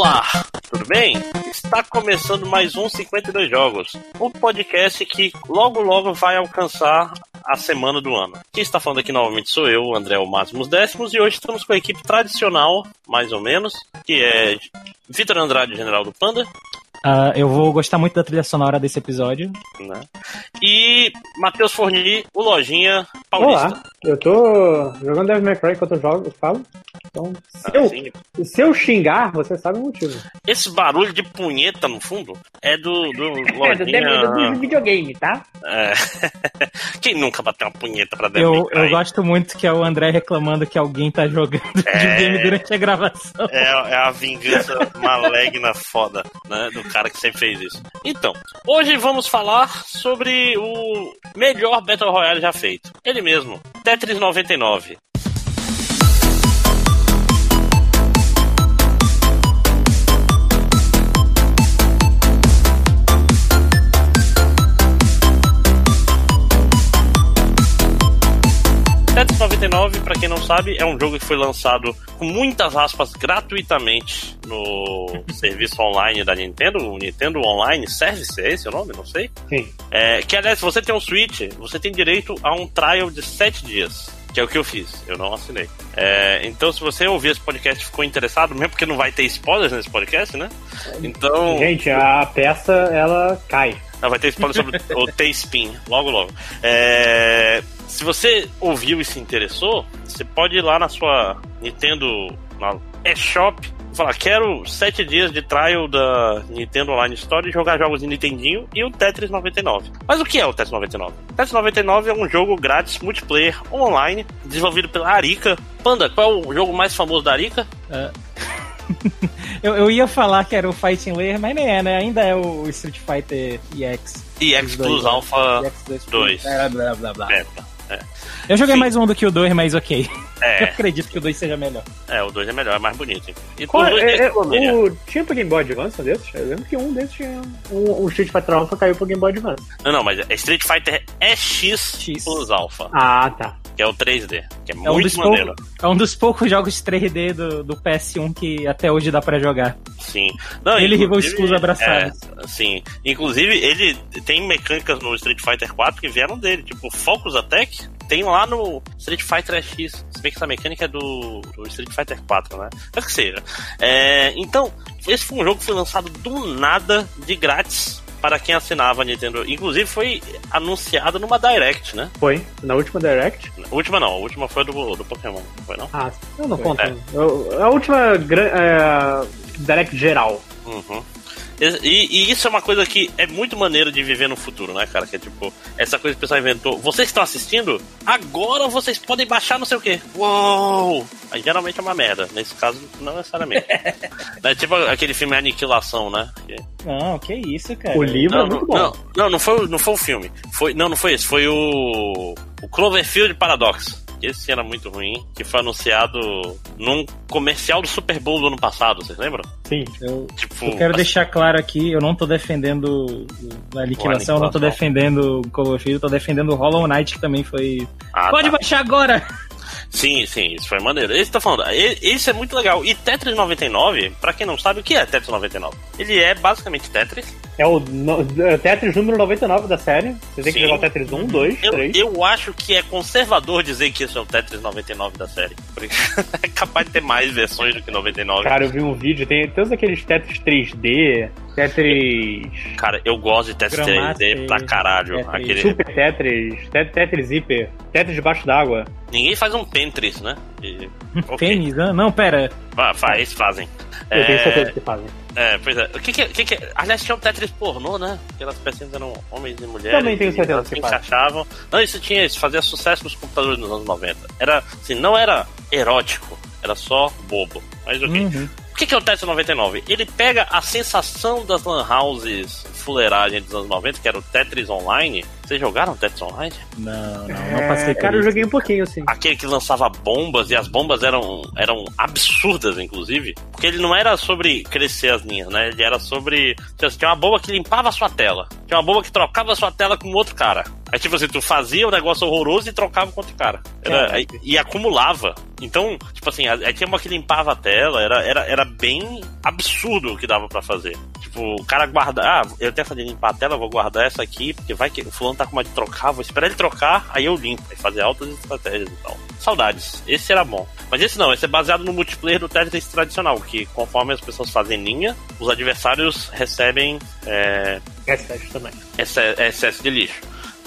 Olá, tudo bem? Está começando mais um 52 Jogos, um podcast que logo logo vai alcançar a semana do ano. Quem está falando aqui novamente sou eu, André o Máximos Décimos, e hoje estamos com a equipe tradicional, mais ou menos, que é Vitor Andrade, General do Panda. Uh, eu vou gostar muito da trilha sonora desse episódio. Né? E Matheus Forni, o Lojinha Paulista. Olá, eu tô jogando Devil May Cry enquanto eu jogo, eu falo. Então, se, Ah, eu, sim. se eu xingar, você sabe o motivo. Esse barulho de punheta no fundo é do, do É, do, do, videogame, tá? É. Quem nunca bateu uma punheta pra Devil Eu, eu gosto muito que é o André reclamando que alguém tá jogando videogame durante a gravação. É, é a vingança maligna foda, né? Do cara que sempre fez isso. Então, hoje vamos falar sobre o melhor Battle Royale já feito. Ele mesmo, Tetris 99. Tetris 99, pra quem não sabe, é um jogo que foi lançado com muitas aspas gratuitamente no serviço online da Nintendo, o Nintendo Online Service, é esse o nome? Não sei. Sim. É, que aliás, se você tem um Switch, você tem direito a um trial de 7 dias. Que é o que eu fiz, eu não assinei. É, então, se você ouvir esse podcast e ficou interessado, mesmo porque não vai ter spoilers nesse podcast, né? Então. Gente, a peça, ela cai. Ah, vai ter spoiler sobre o T-Spin, logo logo. É, se você ouviu e se interessou, você pode ir lá na sua Nintendo na eShop e falar: quero 7 dias de trial da Nintendo Online Store e jogar jogos de Nintendinho e o Tetris 99. Mas o que é o Tetris 99? O Tetris 99 é um jogo grátis multiplayer online desenvolvido pela Arica. Panda, qual é o jogo mais famoso da Arica? Eu, eu ia falar que era o Fighting Layer, mas nem é, né? Ainda é o Street Fighter EX. EX Plus? Alpha EX 2. É, blá, blá, blá. Beta. Eu joguei Sim. mais um do que o 2, mas ok. Eu É, acredito que o 2 seja melhor. é, o 2 é melhor, é mais bonito. E Qual, é, é, o, tinha pro Game Boy Advance um desses? Eu lembro que um desses tinha. Um, um Street Fighter Alpha caiu pro Game Boy Advance. Não, não, mas é Street Fighter EX X. Plus Alpha, Ah, tá. que é o 3D, que é, É um, muito dos maneiro. poucos, é um dos poucos jogos 3D do, do PS1 que até hoje dá pra jogar. Sim. Não, Ele e Rival Schools abraçados. É, sim. Inclusive, ele tem mecânicas no Street Fighter 4 que vieram dele, tipo Focus Attack. Tem lá no Street Fighter X. Se bem que essa mecânica é do, do Street Fighter 4, né? Mas que seja. É, então, esse foi um jogo que foi lançado do nada, de grátis, para quem assinava a Nintendo. Inclusive, foi anunciado numa Direct, né? Foi. Na última Direct. Última não, a última foi do, do Pokémon, não foi não? Ah, eu não Foi. conto. É. Eu- a última é, Direct geral. Uhum. E, e isso é uma coisa que é muito maneiro de viver no futuro, né, cara? Que é tipo, essa coisa que o pessoal inventou. Vocês que estão assistindo, agora vocês podem baixar não sei o quê. Uou! Aí geralmente é uma merda. Nesse caso, não necessariamente. é tipo aquele filme Aniquilação, né? Que- Não, que isso, cara. O livro Não, é muito não, bom. não, não, não foi, o- não foi o filme. Foi, não, não foi esse. Foi o, o Cloverfield Paradox. Esse era muito ruim, que foi anunciado num comercial do Super Bowl do ano passado, vocês lembram? Sim. Eu, Tipo, eu quero deixar claro aqui, eu não tô defendendo a aniquilação, eu não tô Aniquilação. defendendo o Call of Duty, eu tô defendendo o Hollow Knight, que também foi... Ah, Pode tá. baixar agora! Sim, sim, isso foi maneiro. Esse tá falando, esse é muito legal. E Tetris 99, pra quem não sabe, o que é Tetris 99? Ele é basicamente Tetris. É o no- é Tetris número 99 da série. Você tem que Sim. jogar o Tetris 1, 2, Eu, 3. eu acho que é conservador dizer que esse é o Tetris 99 da série. Porque é capaz de ter mais versões do que 99. Cara, eu vi um vídeo, tem todos aqueles Tetris 3D, Tetris. Cara, eu gosto de Tetris 3D Gramaster, pra caralho. Tetris. Aquele... Super Tetris, Tet- Tetris Hyper, Tetris debaixo d'água. Ninguém faz um Tetris, né? E- ok. Tênis? Não, não, pera. Ah, faz, fazem. Eu tenho É, certeza que fazem. É, pois é. O que que, que que? Aliás, tinha um Tetris pornô, né? Aquelas pecinhas eram homens e mulheres. Também tenho certeza elas que encaixavam. Não, isso tinha, isso fazia sucesso nos computadores nos anos 90. Era, assim, não era erótico, era só bobo. Mas ok. Uhum. Que que é o Tetris 99? Ele pega a sensação das lan houses fuleiragem dos anos 90, que era o Tetris Online, Vocês jogaram Tetris Online? Não, não, não É, passei por cara, eu joguei um pouquinho, assim. Aquele que lançava bombas, e as bombas eram, eram absurdas, inclusive. Porque ele não era sobre crescer as linhas, né? Ele era sobre. Tinha uma bomba que limpava a sua tela. Tinha uma bomba que trocava a sua tela com outro cara. Aí, tipo assim, tu fazia um negócio horroroso e trocava com outro cara. Era, Caraca. aí- e acumulava. Então, tipo assim, aí tinha uma que limpava a tela, era, era, era bem absurdo o que dava pra fazer. Tipo, o cara guarda. Ah, eu tenho essa de limpar a tela, vou guardar essa aqui, porque vai que o fulano tá com uma de trocar, vou esperar ele trocar, aí eu limpo. Aí fazer altas estratégias e tal. Saudades. Esse era bom. Mas esse não, esse é baseado no multiplayer do Tetris tradicional, que conforme as pessoas fazem linha, os adversários recebem é, S7 também. exce- excesso de lixo.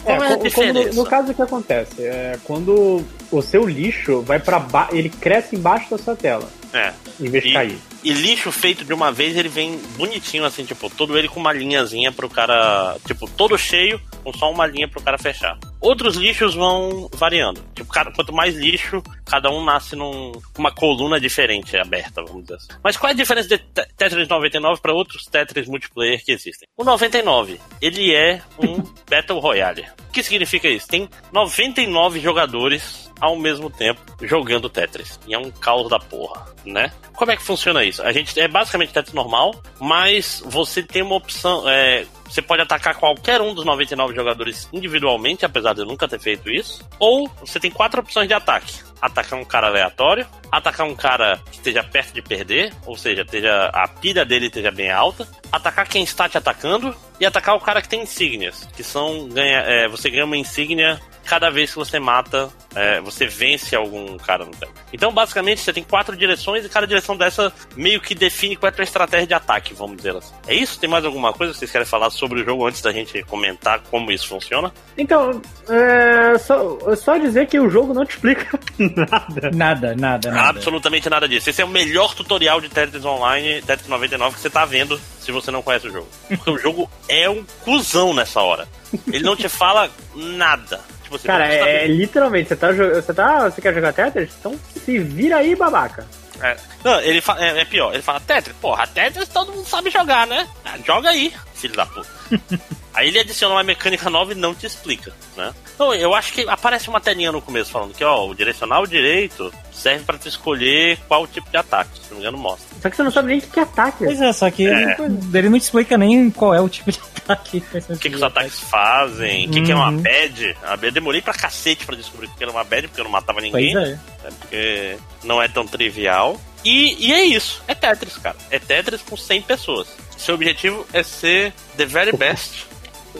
É, Qual é como no, no caso o que acontece? É, quando o seu lixo vai para baixo, ele cresce embaixo da sua tela, É. em vez de E- cair. E lixo feito de uma vez, ele vem bonitinho, assim, tipo, todo ele com uma linhazinha pro cara. Tipo, todo cheio, com só uma linha pro cara fechar. Outros lixos vão variando. Tipo, cada, quanto mais lixo, cada um nasce num, com uma coluna diferente aberta, vamos dizer assim. Mas qual é a diferença de Te- Tetris 99 para outros Tetris multiplayer que existem? O 99, ele é um Battle Royale. O que significa isso? Tem 99 jogadores ao mesmo tempo jogando Tetris. E é um caos da porra, né? Como é que funciona isso? A gente é basicamente Tetris normal, mas você tem uma opção. é, você pode atacar qualquer um dos 99 jogadores individualmente, apesar de eu nunca ter feito isso. Ou você tem quatro opções de ataque: atacar um cara aleatório, atacar um cara que esteja perto de perder, ou seja, esteja, a pilha dele esteja bem alta, atacar quem está te atacando e atacar o cara que tem insígnias, que são ganha, é, você ganha uma insígnia cada vez que você mata, é, você vence algum cara no tempo. Então, basicamente, você tem quatro direções e cada direção dessa meio que define qual é a tua estratégia de ataque, vamos dizer assim. É isso? Tem mais alguma coisa que vocês querem falar sobre o jogo antes da gente comentar como isso funciona? Então, é só, é só dizer que o jogo não te explica nada. Nada, nada, nada. Absolutamente nada disso. Esse é o melhor tutorial de Tetris Online, Tetris 99, que você tá vendo se você não conhece o jogo. Porque o jogo é um cuzão nessa hora. Ele não te fala nada. Cara, você tá é, é literalmente, você tá, você tá. Você quer jogar Tetris? Então se vira aí, babaca. É. Não, ele fa- é, é pior, ele fala, Tetris, porra, Tetris todo mundo sabe jogar, né? Ah, joga aí, filho da puta. aí ele adiciona uma mecânica nova e não te explica, né? Então, eu acho que aparece uma telinha no começo falando que, ó, o direcional direito serve pra tu escolher qual tipo de ataque, se não me engano, mostra. Só que você não sabe nem o que é ataque. Pois é, só que É. Ele, ele não te explica nem qual é o tipo de ataque. O que, que os ataques fazem, o que, que é uma Uhum. bad. A bad- Eu demorei pra cacete pra descobrir o que era uma bad, porque eu não matava ninguém. Pois é. né? Porque não é tão trivial. E, e é isso. É Tetris, cara. É Tetris com 100 pessoas. Seu objetivo é ser the very best.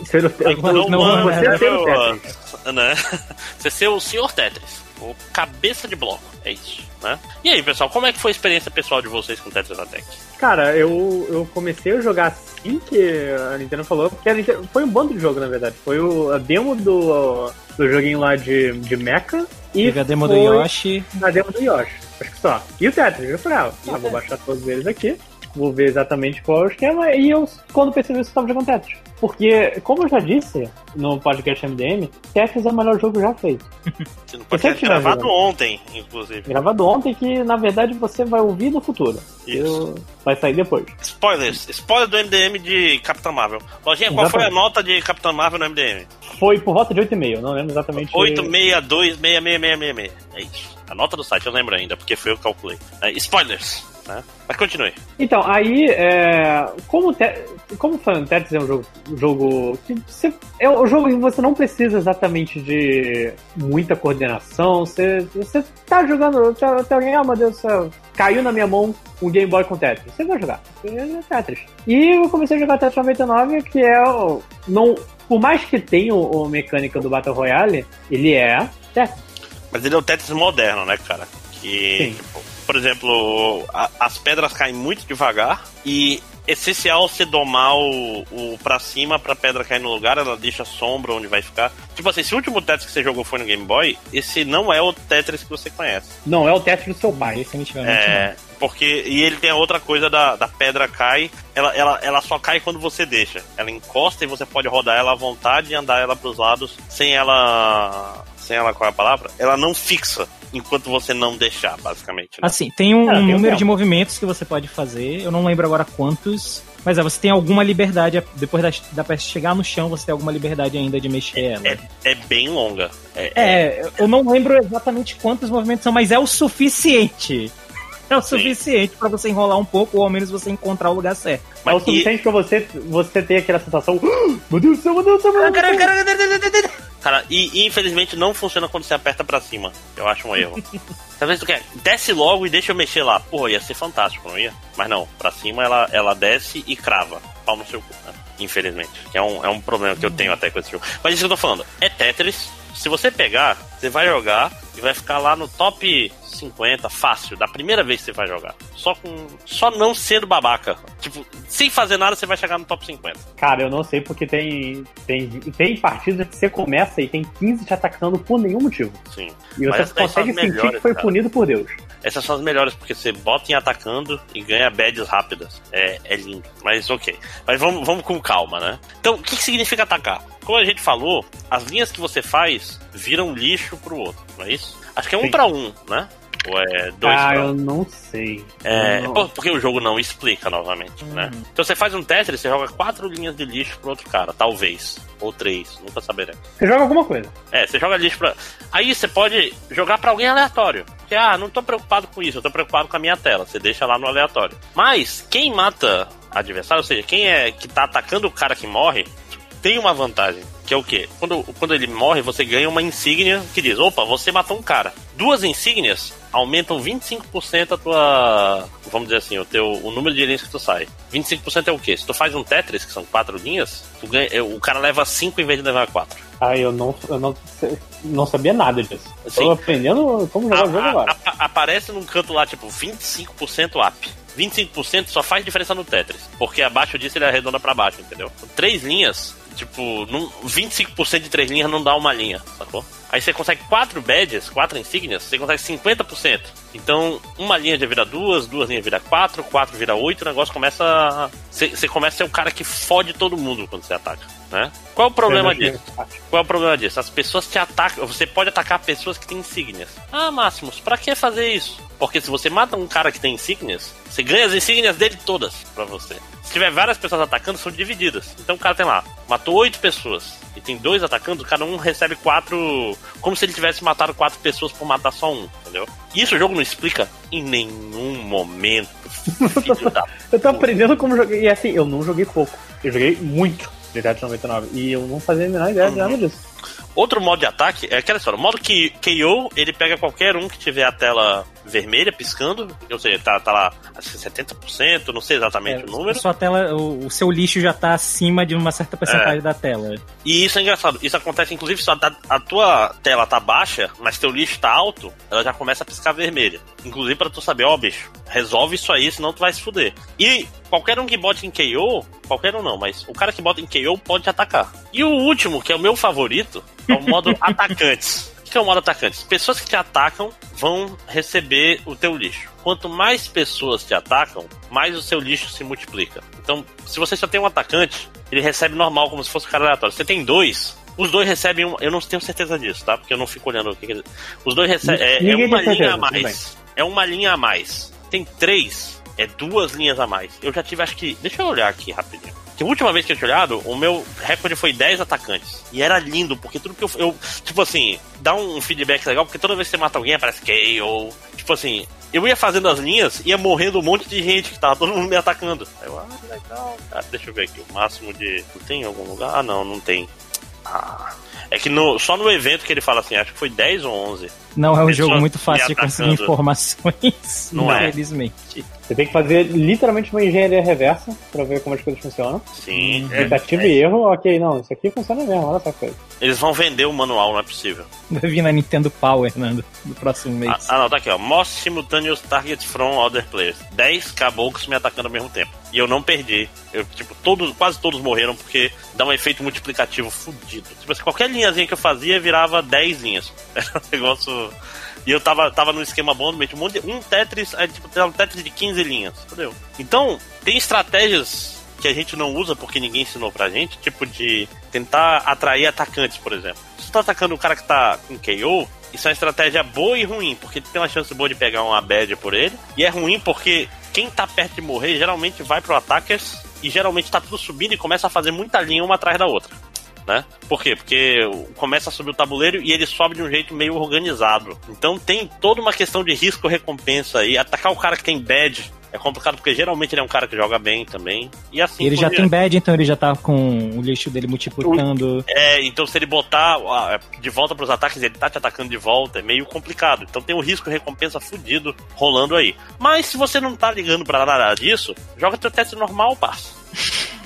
Ser o, não, one você né? ser o Tetris. né? Você ser o senhor Tetris. O cabeça de bloco. É isso, né? E aí, pessoal, como é que foi a experiência pessoal de vocês com Tetris Attack? Cara, eu, eu comecei a jogar assim que a Nintendo falou, porque a Nintendo, foi um bando de jogo, na verdade. Foi o, a demo do, do joguinho lá de, de Mecha e Teve a demo do Yoshi. a demo do Yoshi. Acho que só. E o Tetris. Eu falei, ah, tá, vou baixar todos eles aqui, vou ver exatamente qual é o esquema, e eu, quando percebi isso, eu tava jogando Tetris. Porque, como eu já disse no podcast MDM, Tetris é o melhor jogo já feito. Você não pode ter gravado jogando. ontem, inclusive. Gravado ontem, que na verdade você vai ouvir no futuro. Isso. Eu- Vai sair depois. Spoilers. Spoiler do MDM de Capitã Marvel. Lojinha, qual foi a nota de Capitã Marvel no MDM? Foi por volta de 8,5, não lembro exatamente. 8626666. É isso. A nota do site eu lembro ainda, porque foi eu que calculei. É, spoilers. Né? Mas continue. Então, aí, é, como, te, como Tetris é um jogo, um jogo que você, é um jogo que você não precisa exatamente de muita coordenação. Você, você tá jogando, tá alguém, ah, meu Deus do céu, caiu na minha mão um Game Boy com Tetris. Você vai jogar, é Tetris. E eu comecei a jogar Tetris 99, que é. Não, por mais que tenha o mecânica do Battle Royale, ele é Tetris. Mas ele é o Tetris moderno, né, cara? Que, tipo, por exemplo, a- as pedras caem muito devagar e é essencial você domar o, o pra cima pra pedra cair no lugar, ela deixa sombra onde vai ficar. Tipo assim, se o último Tetris que você jogou foi no Game Boy, esse não é o Tetris que você conhece. Não é o Tetris do seu pai. Definitivamente É, porque. E ele tem a outra coisa da, da pedra cai, ela, ela, ela só cai quando você deixa. Ela encosta e você pode rodar ela à vontade e andar ela pros lados sem ela. Sem ela, qual é a palavra? Ela não fixa enquanto você não deixar, basicamente. né? Assim, tem um, Ah, tem número de movimentos que você pode fazer, eu não lembro agora quantos, Mas é, você tem alguma liberdade, depois da, da peça chegar no chão, você tem alguma liberdade ainda de mexer ela. É, é bem longa. É, é, eu não lembro exatamente quantos movimentos são, mas é o suficiente. É o suficiente para você enrolar um pouco, ou ao menos você encontrar o lugar certo. Mas é o suficiente e... pra você, você ter aquela sensação. Oh, meu Deus do céu, meu Deus do céu, meu Deus do céu. Cara, e, e, infelizmente não funciona quando você aperta pra cima. Eu acho um erro. Talvez tu quer, desce logo e deixa eu mexer lá. Porra, ia ser fantástico, não ia? Mas não, pra cima ela, ela desce e crava. Pau no seu cu, né? Infelizmente. Que é um, é um problema que eu tenho até com esse jogo. Mas isso que eu tô falando. É Tetris. Se você pegar, você vai jogar e vai ficar lá no top 50, fácil, da primeira vez que você vai jogar. Só com. Só não sendo babaca. Tipo, sem fazer nada, você vai chegar no top 50. Cara, eu não sei porque tem. Tem, tem partidas que você começa e tem 15 te atacando por nenhum motivo. Sim. E você consegue sentir que foi cara. punido por Deus. Essas são as melhores, porque você bota em atacando e ganha badges rápidas. É, é lindo. Mas ok. Mas vamos, vamos com calma, né? Então, o que, que significa atacar? Como a gente falou, as linhas que você faz viram lixo pro outro, não é isso? Acho que é um para um, né? Ou é dois Ah, eu não sei. É, não. porque o jogo não explica novamente, né? né? Então você faz um Tetris, você joga quatro linhas de lixo pro outro cara, talvez. Ou três, nunca saberemos. Você joga alguma coisa. É, você joga lixo pra. Aí você pode jogar para alguém aleatório. Ah, não tô preocupado com isso, eu tô preocupado com a minha tela. Você deixa lá no aleatório. Mas, quem mata adversário, ou seja, quem é que tá atacando o cara que morre, tem uma vantagem. Que é o quê? Quando, quando ele morre, você ganha uma insígnia que diz: opa, você matou um cara. Duas insígnias aumentam 25% a tua. Vamos dizer assim, o, teu, o número de linhas que tu sai. 25% é o quê? Se tu faz um Tetris, que são quatro linhas, ganha, o cara leva 5 em vez de levar 4. Ah, eu não, eu não, não sabia nada disso. Estou aprendendo como jogar o jogo agora. A, a, aparece num canto lá, tipo, 25% up. 25% só faz diferença no Tetris. Porque abaixo disso ele arredonda para baixo, entendeu? Três linhas Tipo, num, 25% de três linhas não dá uma linha, sacou? Aí você consegue quatro badges, quatro insígnias, você consegue 50%. Então, uma linha já vira duas, duas linhas vira quatro, quatro vira oito, o negócio começa. Você, você começa a ser o cara que fode todo mundo quando você ataca, né? Qual é o problema disso? Qual é o problema disso? As pessoas te atacam. Você pode atacar pessoas que têm insígnias. Ah, Máximos, pra que fazer isso? Porque se você mata um cara que tem insígnias, você ganha as insígnias dele todas pra você. Se tiver várias pessoas atacando, são divididas. Então o cara tem lá, matou oito pessoas e tem dois atacando, cada um recebe quatro. Como se ele tivesse matado quatro pessoas por matar só um, entendeu? Isso o jogo não explica em nenhum momento. eu tô aprendendo como jogar. E assim, eu não joguei pouco. Eu joguei muito de 99. E eu não fazia a menor ideia uhum. de nada disso. Outro modo de ataque é aquela história. O modo que KO, ele pega qualquer um que tiver a tela vermelha piscando, ou seja, tá, tá lá acho que 70%, não sei exatamente é, o número. Sua tela, o, o, seu lixo já tá acima de uma certa porcentagem é. da tela. E isso é engraçado. Isso acontece, inclusive, se a, a, tua tela tá baixa, mas teu lixo tá alto, ela já começa a piscar vermelha. Inclusive para tu saber, ó, oh, bicho, resolve isso aí, senão tu vai se fuder. E qualquer um que bote em KO, qualquer um não, mas o cara que bota em KO pode atacar. E o último, que é o meu favorito, é o modo atacantes que é o modo atacante? Pessoas que te atacam vão receber o teu lixo. Quanto mais pessoas te atacam, mais o seu lixo se multiplica. Então, se você só tem um atacante, ele recebe normal, como se fosse um cara aleatório. Você tem dois, os dois recebem um. Eu não tenho certeza disso, tá? Porque eu não fico olhando o que. que os dois recebem. É, é, uma linha a mais. É uma linha a mais. Tem três, é duas linhas a mais. Eu já tive, acho que. Deixa eu olhar aqui rapidinho. Que a última vez que eu tinha olhado, o meu recorde foi 10 atacantes. E era lindo, porque tudo que eu, eu. Tipo assim, dá um feedback legal, porque toda vez que você mata alguém aparece KO. Tipo assim, eu ia fazendo as linhas, ia morrendo um monte de gente que tava todo mundo me atacando. Aí eu, ah, legal. Ah, deixa eu ver aqui, o máximo de. Não tem em algum lugar? Ah, não, não tem. Ah. É que no, só no evento que ele fala assim, acho que foi 10 ou 11. Não é um jogo muito fácil de conseguir informações, não é. infelizmente. É. Você tem que fazer literalmente uma engenharia reversa pra ver como as coisas funcionam. Sim. Tentativa é, e erro, ok, não, isso aqui funciona mesmo, olha essa coisa. Eles vão vender o manual, não é possível. Vai vir na Nintendo Power, Nando, no próximo mês. Ah, ah, não, tá aqui, ó. Most simultaneous targets from other players. 10 caboclos me atacando ao mesmo tempo. E eu não perdi. Eu, tipo, todos, quase todos morreram porque dá um efeito multiplicativo fudido. Tipo assim, qualquer linhazinha que eu fazia virava 10 linhas. Era um negócio e eu tava, tava no esquema bom, um, monte de, um Tetris, aí, tipo, um Tetris de 15 linhas. Entendeu? Então, tem estratégias que a gente não usa porque ninguém ensinou pra gente, tipo de tentar atrair atacantes, por exemplo. Se tu tá atacando o cara que tá com KO, isso é uma estratégia boa e ruim, porque tu tem uma chance boa de pegar uma bad por ele, e é ruim porque quem tá perto de morrer geralmente vai pro attackers e geralmente tá tudo subindo e começa a fazer muita linha uma atrás da outra. Né? Por quê? Porque começa a subir o tabuleiro e ele sobe de um jeito meio organizado. Então tem toda uma questão de risco-recompensa aí. Atacar o cara que tem badge é complicado porque geralmente ele é um cara que joga bem também. E assim. Ele já tem bad, então ele já tá com o lixo dele multiplicando. É, então se ele botar de volta pros ataques, ele tá te atacando de volta, é meio complicado. Então tem um risco recompensa fudido rolando aí. Mas se você não tá ligando pra nada disso, joga teu teste normal, parça.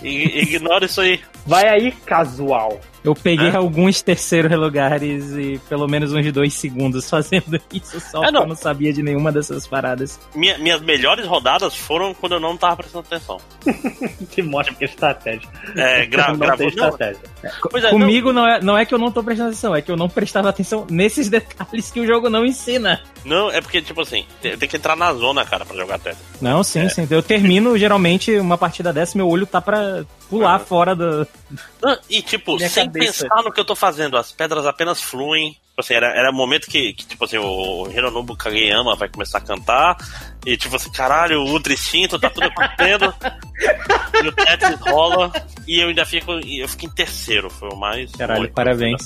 E ignora isso aí. Vai aí, casual. Eu peguei é? alguns terceiros lugares e pelo menos uns dois segundos fazendo isso, só é, não. eu não sabia de nenhuma dessas paradas. Minha, minhas melhores rodadas foram quando eu não tava prestando atenção. que mostra que é estratégia. É, gra não gravou estratégia. É, Comigo não... não... é, não é que eu não tô prestando atenção, é que eu não prestava atenção nesses detalhes que o jogo não ensina. Não, é porque, tipo assim, tem, tem que entrar na zona, cara, pra jogar Tetris. Não, sim, é. sim. Eu termino geralmente uma partida dessa, meu olho tá pra pular fora do. Não, e, tipo, sem cabeça. pensar no que eu tô fazendo, as pedras apenas fluem. Tipo assim, era, era o momento que, que, tipo assim, o Hironobu Kageyama vai começar a cantar. E, tipo assim, caralho, o Ultra Instinto, tá tudo acontecendo. e o Tetris rola. E eu ainda fico. Eu fico em terceiro. Foi o mais. Caralho, parabéns.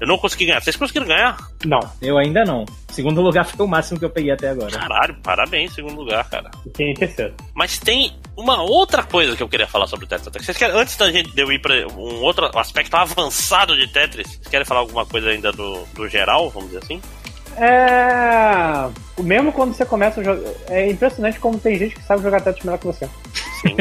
Eu não consegui ganhar. Vocês conseguiram ganhar? Não. Eu ainda não. Segundo lugar foi o máximo que eu peguei até agora. Caralho, parabéns, segundo lugar, cara. Quem em terceiro. Mas tem uma outra coisa que eu queria falar sobre o Tetris. Vocês querem, antes da gente de eu ir pra um outro aspecto avançado de Tetris, vocês querem falar alguma coisa ainda do, do geral, vamos dizer assim? É. Mesmo quando você começa a jogar. É impressionante como tem gente que sabe jogar Tetris melhor que você. Sim.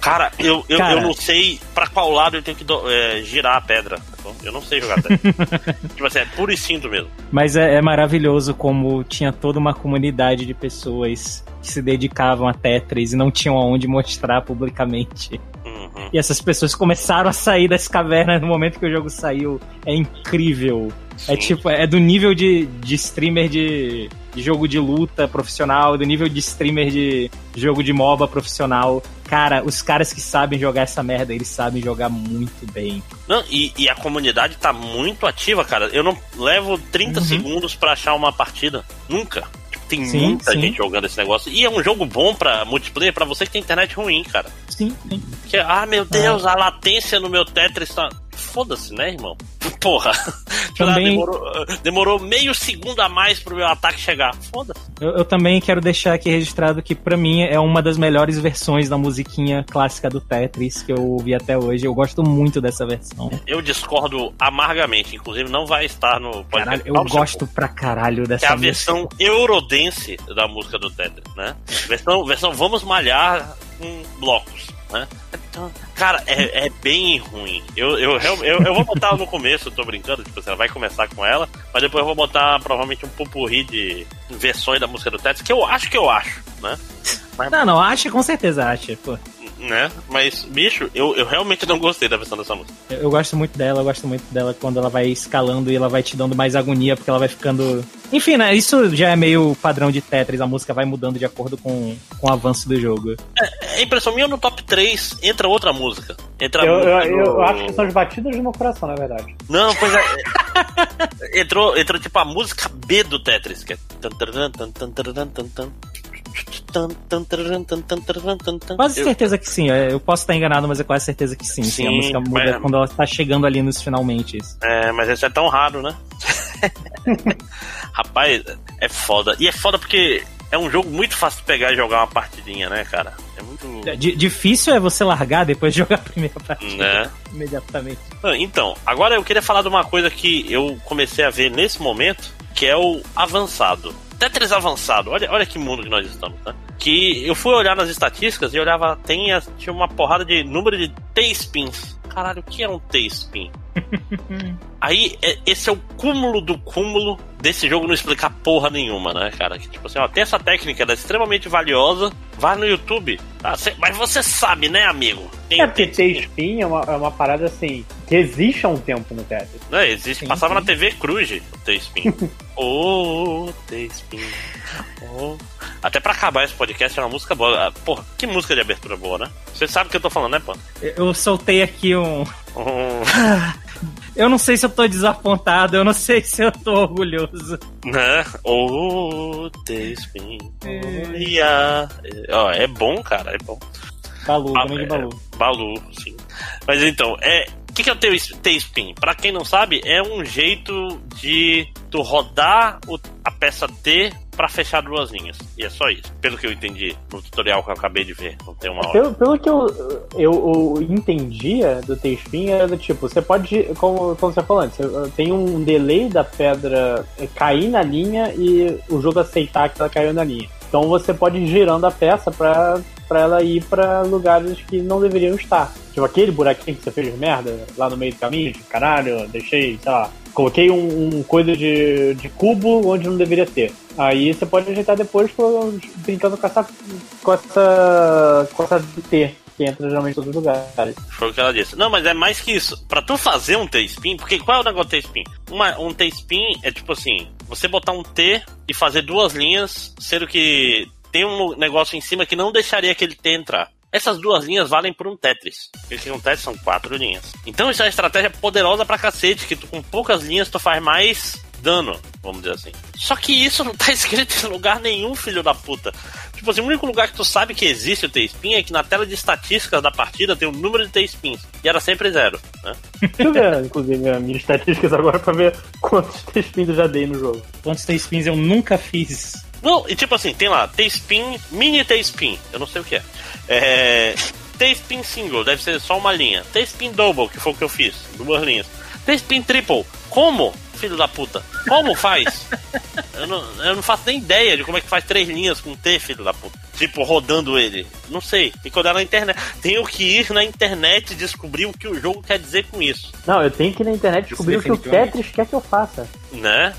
Cara, eu, eu, Cara. eu não sei pra qual lado eu tenho que do, é, girar a pedra. Tá eu não sei jogar Tetris. tipo assim, é puro instinto mesmo. Mas é, é maravilhoso como tinha toda uma comunidade de pessoas que se dedicavam a Tetris e não tinham aonde mostrar publicamente. Uhum. E essas pessoas começaram a sair das cavernas no momento que o jogo saiu. É incrível. É tipo, é do nível de, de streamer de, de jogo de luta profissional, do nível de streamer de jogo de MOBA profissional. Cara, os caras que sabem jogar essa merda, eles sabem jogar muito bem. Não, e, e a comunidade tá muito ativa, cara. Eu não levo 30 uhum. segundos para achar uma partida. Nunca. Tipo, tem sim, muita sim. gente jogando esse negócio. E é um jogo bom para multiplayer para você que tem internet ruim, cara. Sim, sim. Que, ah, meu Deus, ah. a latência no meu Tetris tá foda-se, né, irmão? Porra. Também... Demorou, demorou, meio segundo a mais pro meu ataque chegar. Foda-se. Eu, eu, também quero deixar aqui registrado que, para mim, é uma das melhores versões da musiquinha clássica do Tetris que eu ouvi até hoje. Eu gosto muito dessa versão. Eu discordo amargamente. Inclusive, não vai estar no podcast. Caralho, eu gosto pra caralho dessa É a versão eurodense da música do Tetris, né? Versão, versão Vamos Malhar com blocos, Então, cara, é, é bem ruim. Eu, eu, eu, eu, vou botar no começo, eu tô brincando, tipo, você vai começar com ela, mas depois eu vou botar provavelmente um pupurri de versões da música do Tetris, que eu acho que eu acho, né? Mas... Não, não, acha, com certeza acha, pô né? Mas, bicho, eu, eu realmente não gostei da versão dessa música. Eu, eu, gosto muito dela, eu gosto muito dela quando ela vai escalando e ela vai te dando mais agonia, porque ela vai ficando. Enfim, né? Isso já é meio padrão de Tetris, a música vai mudando de acordo com, com o avanço do jogo. É, é impressão minha no top 3 entra outra música. Entra eu, música eu, eu, acho que são as batidas do meu coração, na verdade. Não, pois é. entrou, entrou tipo a música B do Tetris, que é. Quase certeza que sim. É, eu posso estar enganado, mas é quase certeza que sim. sim, sim a música muda mas... quando ela está chegando ali nos finalmente. É, mas isso é tão raro, né? Rapaz, é foda. E é foda porque é um jogo muito fácil de pegar e jogar uma partidinha, né, cara? É muito. É, difícil é você largar depois de jogar a primeira partida. Né? Imediatamente. Então, agora eu queria falar de uma coisa que eu comecei a ver nesse momento, que é o avançado. Tetris avançado, olha, olha que mundo que nós estamos, tá? Que eu fui olhar nas estatísticas e olhava, tem, tinha uma porrada de número de T-spins. Caralho, o que é um T-spin? Aí, é, esse é o cúmulo do cúmulo desse jogo não explicar porra nenhuma, né, cara? Que, tipo assim, ó, tem essa técnica, ela é extremamente valiosa. Vai no YouTube. Tá? Cê, mas você sabe, né, amigo? Tem, é porque T-Spin é uma, é uma parada assim, que existe há um tempo no Tetris. É, existe. Sim, passava sim. na TV Cruz o T-Spin. oh, T-Spin. Até pra acabar esse podcast é uma música boa. Ah, porra, que música de abertura boa, né? Você sabe o que eu tô falando, né, pô? Eu soltei aqui um. Um... Eu não sei se eu tô desapontado, eu não sei se eu tô orgulhoso. Né? Oh. É. Oh, é bom, cara, é bom. Balu, ah, grande é, Balu. Balu, sim. Mas então, é, o que, que é o T-Spin? Pra quem não sabe, é um jeito de tu rodar o, a peça T para fechar duas linhas. E é só isso. Pelo que eu entendi no tutorial que eu acabei de ver. Não tem uma hora. Pelo, pelo que eu, eu, eu entendia do T-Spin, era do tipo, você pode, como, como você falou antes, tem um delay da pedra cair na linha e o jogo aceitar que ela caiu na linha. Então você pode ir girando a peça para para ela ir para lugares que não deveriam estar. Tipo aquele buraquinho que você fez de merda lá no meio do caminho, tipo, caralho, deixei, sei lá, coloquei um, um coisa de, de cubo onde não deveria ter. Aí você pode ajeitar depois brincando com essa com essa com essa T que entra geralmente em todos os lugares. Foi o que ela disse. Não, mas é mais que isso. Para tu fazer um T-spin, porque qual é o negócio do T-spin? um T-spin é tipo assim, você botar um T e fazer duas linhas, sendo que tem um negócio em cima que não deixaria aquele T entrar. Essas duas linhas valem por um Tetris. Esse um Tetris são quatro linhas. Então isso é uma estratégia poderosa pra cacete, que tu com poucas linhas tu faz mais dano, vamos dizer assim. Só que isso não tá escrito em lugar nenhum, filho da puta. Tipo assim, o único lugar que tu sabe que existe o T-Spin é que na tela de estatísticas da partida tem o um número de T-Spins. E era sempre zero, né? Deixa eu ver, inclusive, as minhas estatísticas agora pra ver quantos T-Spins eu já dei no jogo. Quantos T-Spins eu nunca fiz. Não, e tipo assim, tem lá, T-Spin, mini T-Spin, eu não sei o que é. É. T-Spin single, deve ser só uma linha. T-Spin double, que foi o que eu fiz, duas linhas. T-Spin triple, como? Filho da puta. Como faz? eu, não, eu não faço nem ideia de como é que faz três linhas com T, filho da puta. Tipo, rodando ele. Não sei. Tem que olhar na internet. Tenho que ir na internet descobrir o que o jogo quer dizer com isso. Não, eu tenho que ir na internet descobrir o que o Tetris quer que eu faça. Né?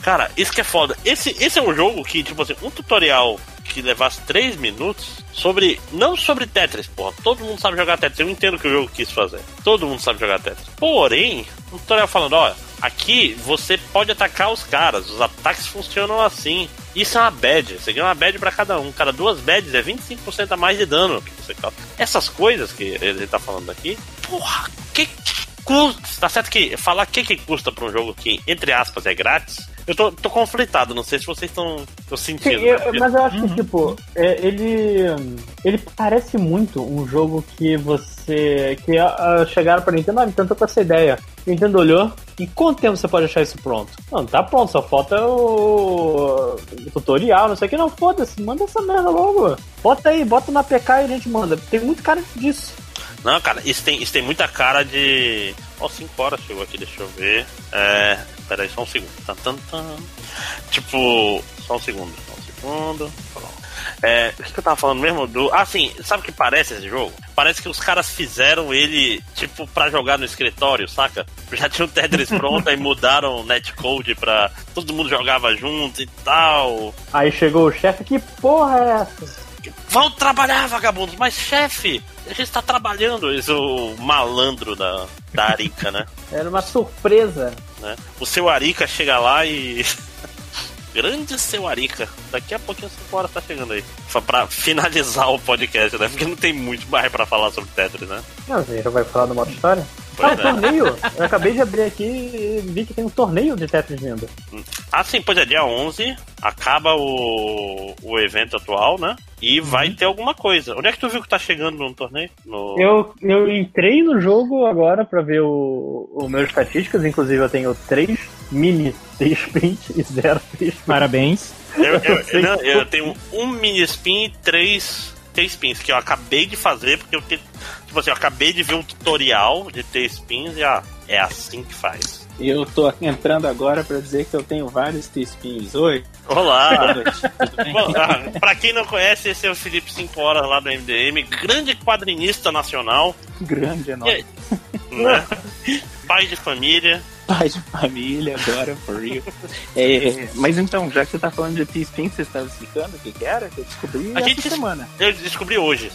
Cara, isso que é foda. Esse, esse é um jogo que, tipo assim, um tutorial que levasse 3 minutos sobre. Não sobre Tetris, porra. Todo mundo sabe jogar Tetris. Eu entendo o que o jogo quis fazer. Todo mundo sabe jogar Tetris. Porém, um tutorial falando, olha, aqui você pode atacar os caras. Os ataques funcionam assim. Isso é uma bad. Você ganha uma bad pra cada um. Cada duas bads é 25% a mais de dano que você causa. Essas coisas que ele tá falando aqui, porra, que custa. Tá certo que falar que que custa pra um jogo que, entre aspas, é grátis eu tô, tô conflitado, não sei se vocês estão sentindo. Sim, eu, mas eu acho uhum. que, tipo, é, ele. Ele parece muito um jogo que você. que uh, chegaram pra Nintendo, ah, Nintendo com essa ideia. Nintendo olhou. Em quanto tempo você pode achar isso pronto? Não, tá pronto, só falta o, o tutorial, não sei o que. Não, foda-se, manda essa merda logo. Bota aí, bota na PK e a gente manda. Tem muito cara disso. Não, cara, isso tem, isso tem muita cara de. Ó, oh, 5 horas chegou aqui, deixa eu ver. É. Pera aí, só um segundo. Tan, tan, tan. Tipo, só um segundo, só um segundo. É, o que, eu tava falando mesmo? Do. Ah, sim, sabe o que parece esse jogo? Parece que os caras fizeram ele, tipo, pra jogar no escritório, saca? Já tinha o Tetris pronto, aí mudaram o netcode pra. Todo mundo jogava junto e tal. Aí chegou o chefe, que porra é essa? Vão trabalhar, vagabundos, mas chefe, a gente tá trabalhando. Esse é o malandro da, da Arica, né? Era uma surpresa. Né? O seu Arica chega lá e. Grande seu Arica. Daqui a pouquinho 5 horas tá chegando aí. Pra finalizar o podcast, né? Porque não tem muito mais pra falar sobre Tetris, né? Não, a gente já vai falar de uma história. Pois ah, é. torneio! Eu acabei de abrir aqui e vi que tem um torneio de Tetris vindo. Ah, sim, pois é, dia 11 acaba o, o evento atual, né? E uhum. vai ter alguma coisa. Onde é que tu viu que tá chegando no torneio? No... Eu, eu entrei no jogo agora pra ver o, o meus estatísticas, inclusive eu tenho três mini sprint e zero sprint. Parabéns. Eu, eu, eu, não, eu tenho um mini spin e três T-spins que eu acabei de fazer, porque eu tipo assim, eu acabei de ver um tutorial de T-spins e ah, é assim que faz. Eu tô entrando agora para dizer que eu tenho vários T-spins. Oi. Olá. Bom, ah, pra quem não conhece, esse é o Felipe 5 Horas lá do MDM, grande quadrinista nacional. Grande, é nóis. Né? Pai de família. Pai de família, agora, for real. É, mas então, já que você tá falando de T-Spin, você estava explicando o que, que era? Eu descobri a essa gente, semana. Eu descobri hoje.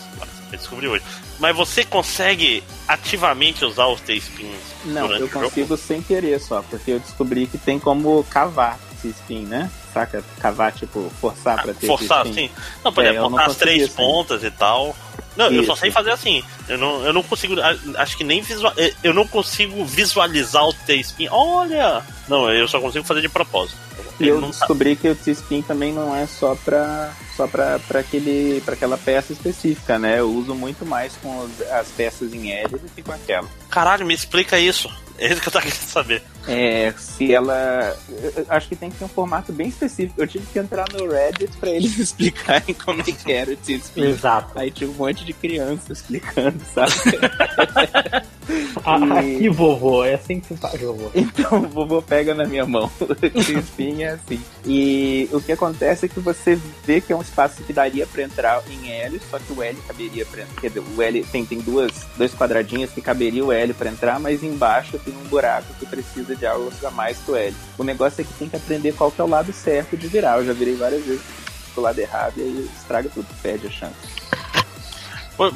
Eu descobri hoje. Mas você consegue ativamente usar os T-Spins? Não, eu consigo jogo? sem querer só, porque eu descobri que tem como cavar T-Spin, né? Saca? Cavar, tipo, forçar ah, pra ter Forçar, sim. Não, por é, exemplo, botar as três assim. pontas e tal. Não, Isso. eu só sei fazer assim. Eu não, eu não consigo. Acho que nem visual. Eu não consigo visualizar o T-Spin. Olha! Não, eu só consigo fazer de propósito. E eu tá descobri tá... que o T-Spin também não é só pra só para aquele para aquela peça específica, né? Eu uso muito mais com as peças em L do que com aquela. Caralho, me explica isso. É isso que eu tava querendo saber. É, se ela. acho que tem que ter um formato bem específico. Eu tive que entrar no Reddit pra eles explicarem como é que era o T-Spin. Exato. Aí tinha um monte de criança explicando, sabe? e... Aqui, vovô, é assim que se faz, vovô. Então, o vovô pega na minha mão. o T-Spin é assim. E o que acontece é que você vê que é um espaço que daria para entrar em L, só que o L caberia para Quer dizer, o L tem, tem duas, dois quadradinhos que caberia o L para entrar, mas embaixo tem um buraco que precisa de algo a mais que o L. O negócio é que tem que aprender qual que é o lado certo de virar. Eu já virei várias vezes pro lado errado e aí estraga tudo, perde a chance.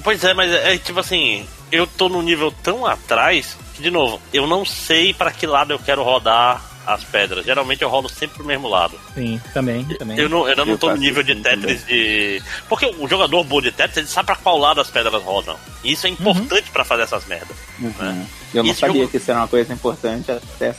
Pois é, mas é tipo assim, eu tô num nível tão atrás que, de novo, eu não sei para que lado eu quero rodar as pedras. Geralmente eu rolo sempre pro mesmo lado. Sim, também, também. Eu não, eu não eu tô no nível de Tetris também. de. Porque o jogador bom de Tetris, ele sabe pra qual lado as pedras rodam. E isso é importante uhum. para fazer essas merdas. Uhum. Né? Eu não sabia jogo... que isso era uma coisa importante até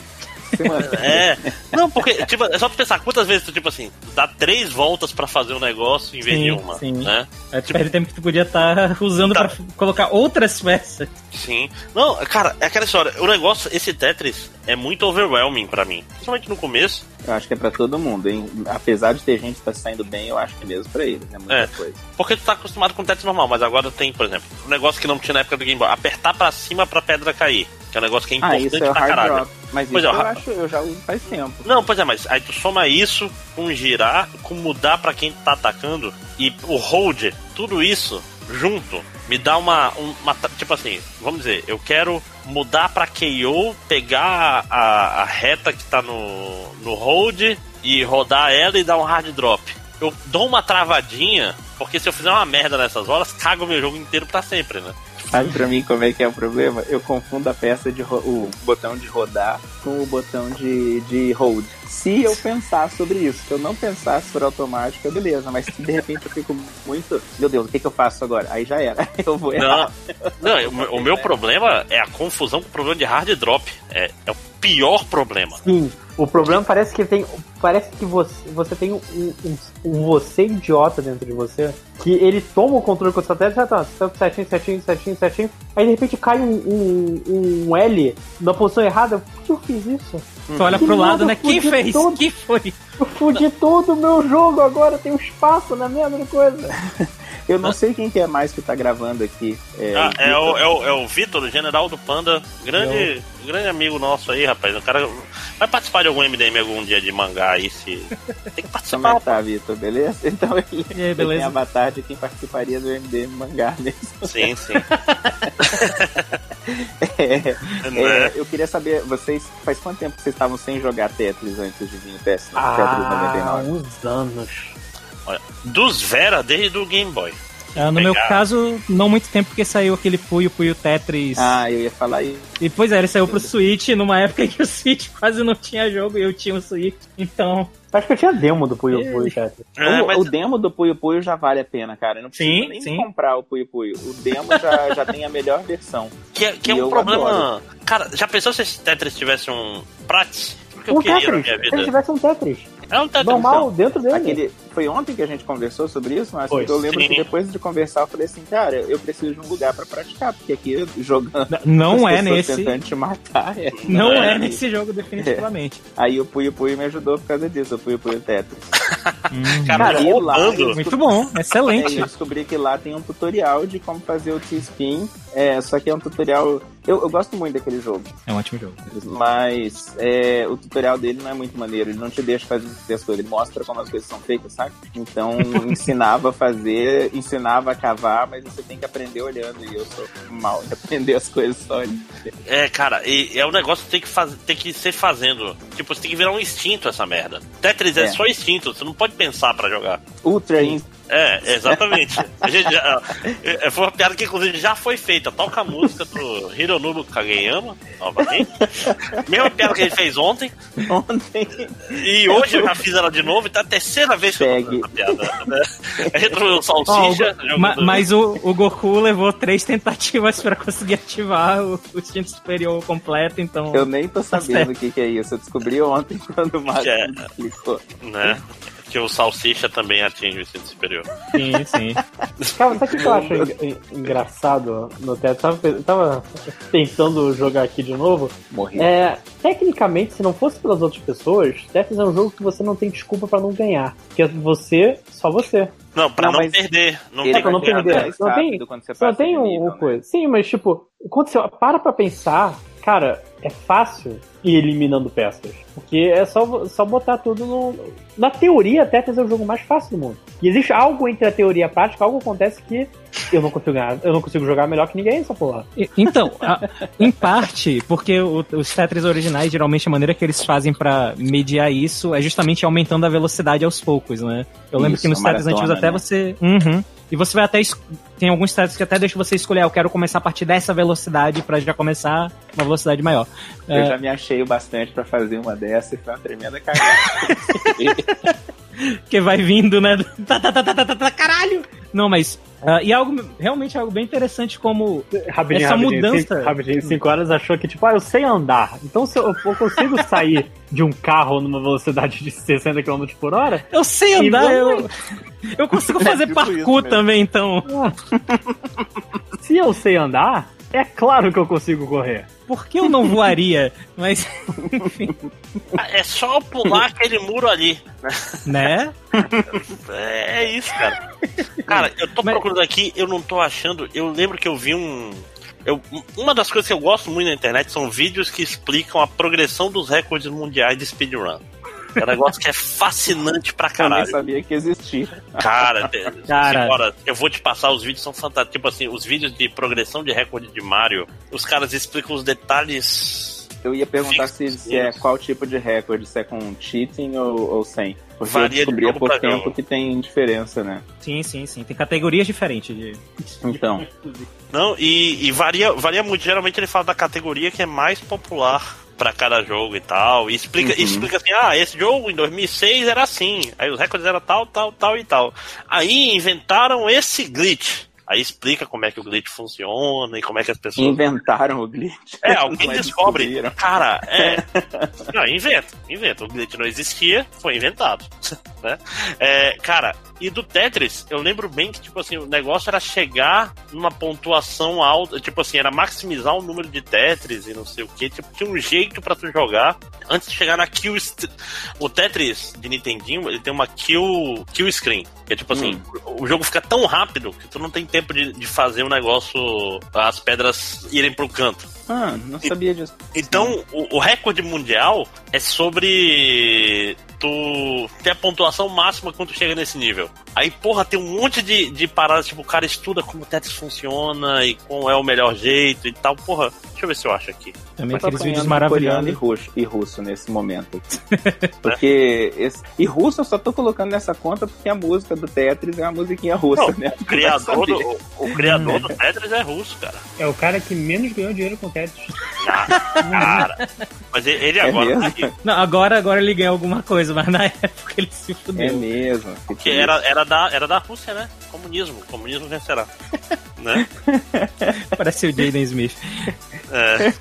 é. Não, porque, tipo, é só tu pensar quantas vezes tu, tipo assim, dá três voltas pra fazer um negócio em vez sim, de uma. Sim. Né? É tipo, perde tempo que tu podia estar tá usando tá. pra colocar outras peças. Sim. Não, cara, é aquela história. O negócio, esse Tetris é muito overwhelming pra mim. Principalmente no começo. Eu acho que é pra todo mundo, hein? Apesar de ter gente que tá saindo bem, eu acho que é mesmo pra eles, é muita é. coisa. Porque tu tá acostumado com Tetris normal, mas agora tem, por exemplo, um negócio que não tinha na época do Game Boy. Apertar pra cima pra pedra cair. Que é um negócio que é importante ah, isso é pra caralho. Mas pois isso é, eu acho, eu já uso faz tempo. Não, pois é, mas aí tu soma isso com girar, com mudar para quem tá atacando e o hold, tudo isso junto me dá uma, uma tipo assim, vamos dizer, eu quero mudar para KO, pegar a, a reta que tá no, no hold e rodar ela e dar um hard drop. Eu dou uma travadinha, porque se eu fizer uma merda nessas horas, cago meu jogo inteiro para sempre, né? Sabe pra mim como é que é o problema? Eu confundo a peça de o botão de rodar com o botão de, de hold. Se eu pensar sobre isso, se eu não pensasse por automático, beleza, mas se de repente eu fico muito, meu Deus, o que, que eu faço agora? Aí já era, eu vou errar. Não, não o, o meu problema é a confusão com o problema de hard drop. É, é o pior problema. Sim, o problema parece que tem. Parece que você, você tem um, um, um você idiota dentro de você. Que ele toma o controle com o estratégia, já tá, tá certinho, certinho, certinho, certinho. Aí de repente cai um, um, um L na posição errada. Por que eu fiz isso? Tu olha que pro lado, né? Quem fez? Todo. Quem foi? Eu fudi todo o meu jogo agora, tem um espaço na mesma coisa. Eu não sei quem que é mais que tá gravando aqui. É, ah, é, o, é, o, é o Vitor, o general do Panda. Grande, grande amigo nosso aí, rapaz. O cara vai participar de algum MDM algum dia de mangá aí. Se... Tem que participar. É tá, Vitor? Beleza? Então ele, e aí, beleza? tem avatar de quem participaria do MDM mangá mesmo. Sim, sim. é, é, eu queria saber, vocês, faz quanto tempo que vocês estavam sem jogar Tetris antes de vir o Tetris, ah, Tetris 99? uns anos. Olha, dos Vera desde o Game Boy. Ah, no meu caso, não muito tempo, porque saiu aquele Puyo Puyo Tetris. Ah, eu ia falar isso. E pois é, ele saiu pro Switch numa época em que o Switch quase não tinha jogo e eu tinha o Switch. Então, Acho que eu tinha demo do Puyo Puyo, cara. É, o, mas... o, demo do Puyo Puyo já vale a pena, cara. Eu não precisa sim, nem sim. comprar o Puyo Puyo. O demo já, já tem a melhor versão. Que, é, que é um problema. Adoro. Cara, já pensou se esse Tetris tivesse um Prats? Porque eu um queria Tetris. na minha vida. Se ele tivesse um Tetris. É um Tetris. Normal, dentro dele. Aquele, foi ontem que a gente conversou sobre isso, mas eu lembro sim. que depois de conversar eu falei assim, cara, eu preciso de um lugar para praticar, porque aqui jogando. Não é nesse. Tentando te matar. É. Não, não é, é, nesse jogo, definitivamente. É. Aí o Puyo Puyo me ajudou por causa disso, o Puyo Puyo Tetris. hum, cara, e lá, Muito bom, excelente. É, eu descobri que lá tem um tutorial de como fazer o T-Spin. É, só que é um tutorial. Eu, eu gosto muito daquele jogo. É um ótimo jogo. Mas é, o tutorial dele não é muito maneiro. Ele não te deixa fazer as coisas. Ele mostra como as coisas são feitas, sabe? Então ensinava a fazer, ensinava a cavar, mas você tem que aprender olhando. E eu sou mal de aprender as coisas só. É, cara, e é um negócio que tem que, fazer, tem que ser fazendo. Tipo, você tem que virar um instinto essa merda. Tetris é, é só instinto, você não pode pensar para jogar. Ultra Instinct É, exatamente. A gente já, é, foi uma piada que inclusive já foi feita. Toca a música do Hironobu Kageyama, novamente. Mesma piada que a gente fez ontem. Ontem. E hoje eu já fiz ela de novo, e tá a terceira vez que Segue. eu tô fazendo essa piada. Né? A gente trouxe o Salsicha. Ó, o- ma- mas o, o Goku levou três tentativas pra conseguir ativar o, o instinto superior completo, então. Eu nem tô Tá sabendo o que, que é isso. Eu descobri ontem quando o Max É. explicou. né? Que o Salsicha também atinge o instinto superior. Sim, sim. Cara, sabe o que eu acho en- en- engraçado no teto? Tava, tava tentando jogar aqui de novo. Morri. É, tecnicamente, se não fosse pelas outras pessoas, Tetris é um jogo que você não tem desculpa pra não ganhar. Porque é você, só você. Não, pra Não, não, perder. Não tem pra não perder. mais Só tem- rápido quando você Só tem um, nível, uma né? coisa. Sim, mas tipo, quando você para pra pensar, cara, é fácil ir eliminando peças. Porque é só, só botar tudo no. Na teoria, Tetris é o jogo mais fácil do mundo. E existe algo entre a teoria e a prática, algo acontece que eu não consigo ganhar, eu não consigo jogar melhor que ninguém essa porra. Então, a- em parte, porque o- os Tetris originais, geralmente a maneira que eles fazem pra mediar isso é justamente aumentando a velocidade aos poucos, né? Eu lembro Isso, que nos Tetris antigos até né? você. Uhum. E você vai até. es- Tem alguns Tetris que até deixam você escolher, ah, eu quero começar a partir dessa velocidade pra já começar uma velocidade maior. Eu É. já me achei o bastante pra fazer uma dessa e foi uma tremenda cagada. que vai vindo, né? Tá, tá, tá, tá, tá, tá, tá, caralho! Não, mas. ah, e algo realmente algo bem interessante como Rapidinho, Essa rapidinho, mudança- Cinco, rapidinho, cinco horas achou que, tipo, ah, eu sei andar. Então se eu, eu consigo sair de um carro numa velocidade de 60 km por hora, Eu sei andar, eu, eu consigo É, fazer tipo parkour também, então. se eu sei andar, é claro que eu consigo correr. Por que eu não voaria? Mas, É só pular aquele muro ali. né? É, é isso, cara. Cara, eu tô Mas- procurando aqui, eu não tô achando. Eu lembro que eu vi um. Eu, uma das coisas que eu gosto muito na internet são vídeos que explicam a progressão dos recordes mundiais de speedrun. É um negócio que é fascinante pra Eu nem caralho. sabia que existia. Cara, Cara. Agora, eu vou te passar, os vídeos são fantásticos. Tipo assim, os vídeos de progressão de recorde de Mario, os caras explicam os detalhes. Eu ia perguntar se, se é qual tipo de recorde, se é com cheating ou, ou sem. Porque Varia eu de descobri há pouco tempo jogo. que tem diferença, né? Sim, sim, sim. Tem categorias diferentes de. Então, Não, e, e varia, varia muito. Geralmente ele fala da categoria que é mais popular pra cada jogo e tal. E explica, Uhum. explica assim: ah, esse jogo em 2006 era assim. Aí os recordes eram tal, tal, tal e tal. Aí inventaram esse glitch. Aí explica como é que o glitch funciona e como é que as pessoas. inventaram o glitch. É, alguém descobre. descobriram. Cara, é. Não, inventa, inventa. O glitch não existia, foi inventado. Né? É, cara, e do Tetris, eu lembro bem que, tipo assim, o negócio era chegar numa pontuação alta, tipo assim, era maximizar o número de Tetris e não sei o que. Tipo, tinha um jeito pra tu jogar antes de chegar na kill. O Tetris de Nintendinho, ele tem uma kill, kill screen. Que é tipo assim, o jogo fica tão rápido que tu não tem tempo de, de fazer o negócio, as pedras irem pro canto. Ah, não sabia disso. Então, o, o recorde mundial é sobre tu ter a pontuação máxima quando tu chega nesse nível. Aí, porra, tem um monte de, de paradas, tipo, o cara estuda como o Tetris funciona e qual é o melhor jeito e tal. Porra, deixa eu ver se eu acho aqui. Também tô aqueles vídeos coreano e maravilhosos. russo, e russo nesse momento. Porque. esse- e russo eu só tô colocando nessa conta porque a música do Tetris é uma musiquinha russa, Não, né? O criador, do, o, o criador do Tetris é russo, cara. É o cara que menos ganhou dinheiro com Tetris. Ah, cara. Mas ele, ele É agora tá mesmo? aqui. Não, agora, agora ele ganhou alguma coisa, mas na época ele se É fudeu. mesmo. que Porque era, era, da, era da Rússia, né? Comunismo. Comunismo vencerá. né? Parece o Jaden Smith. É.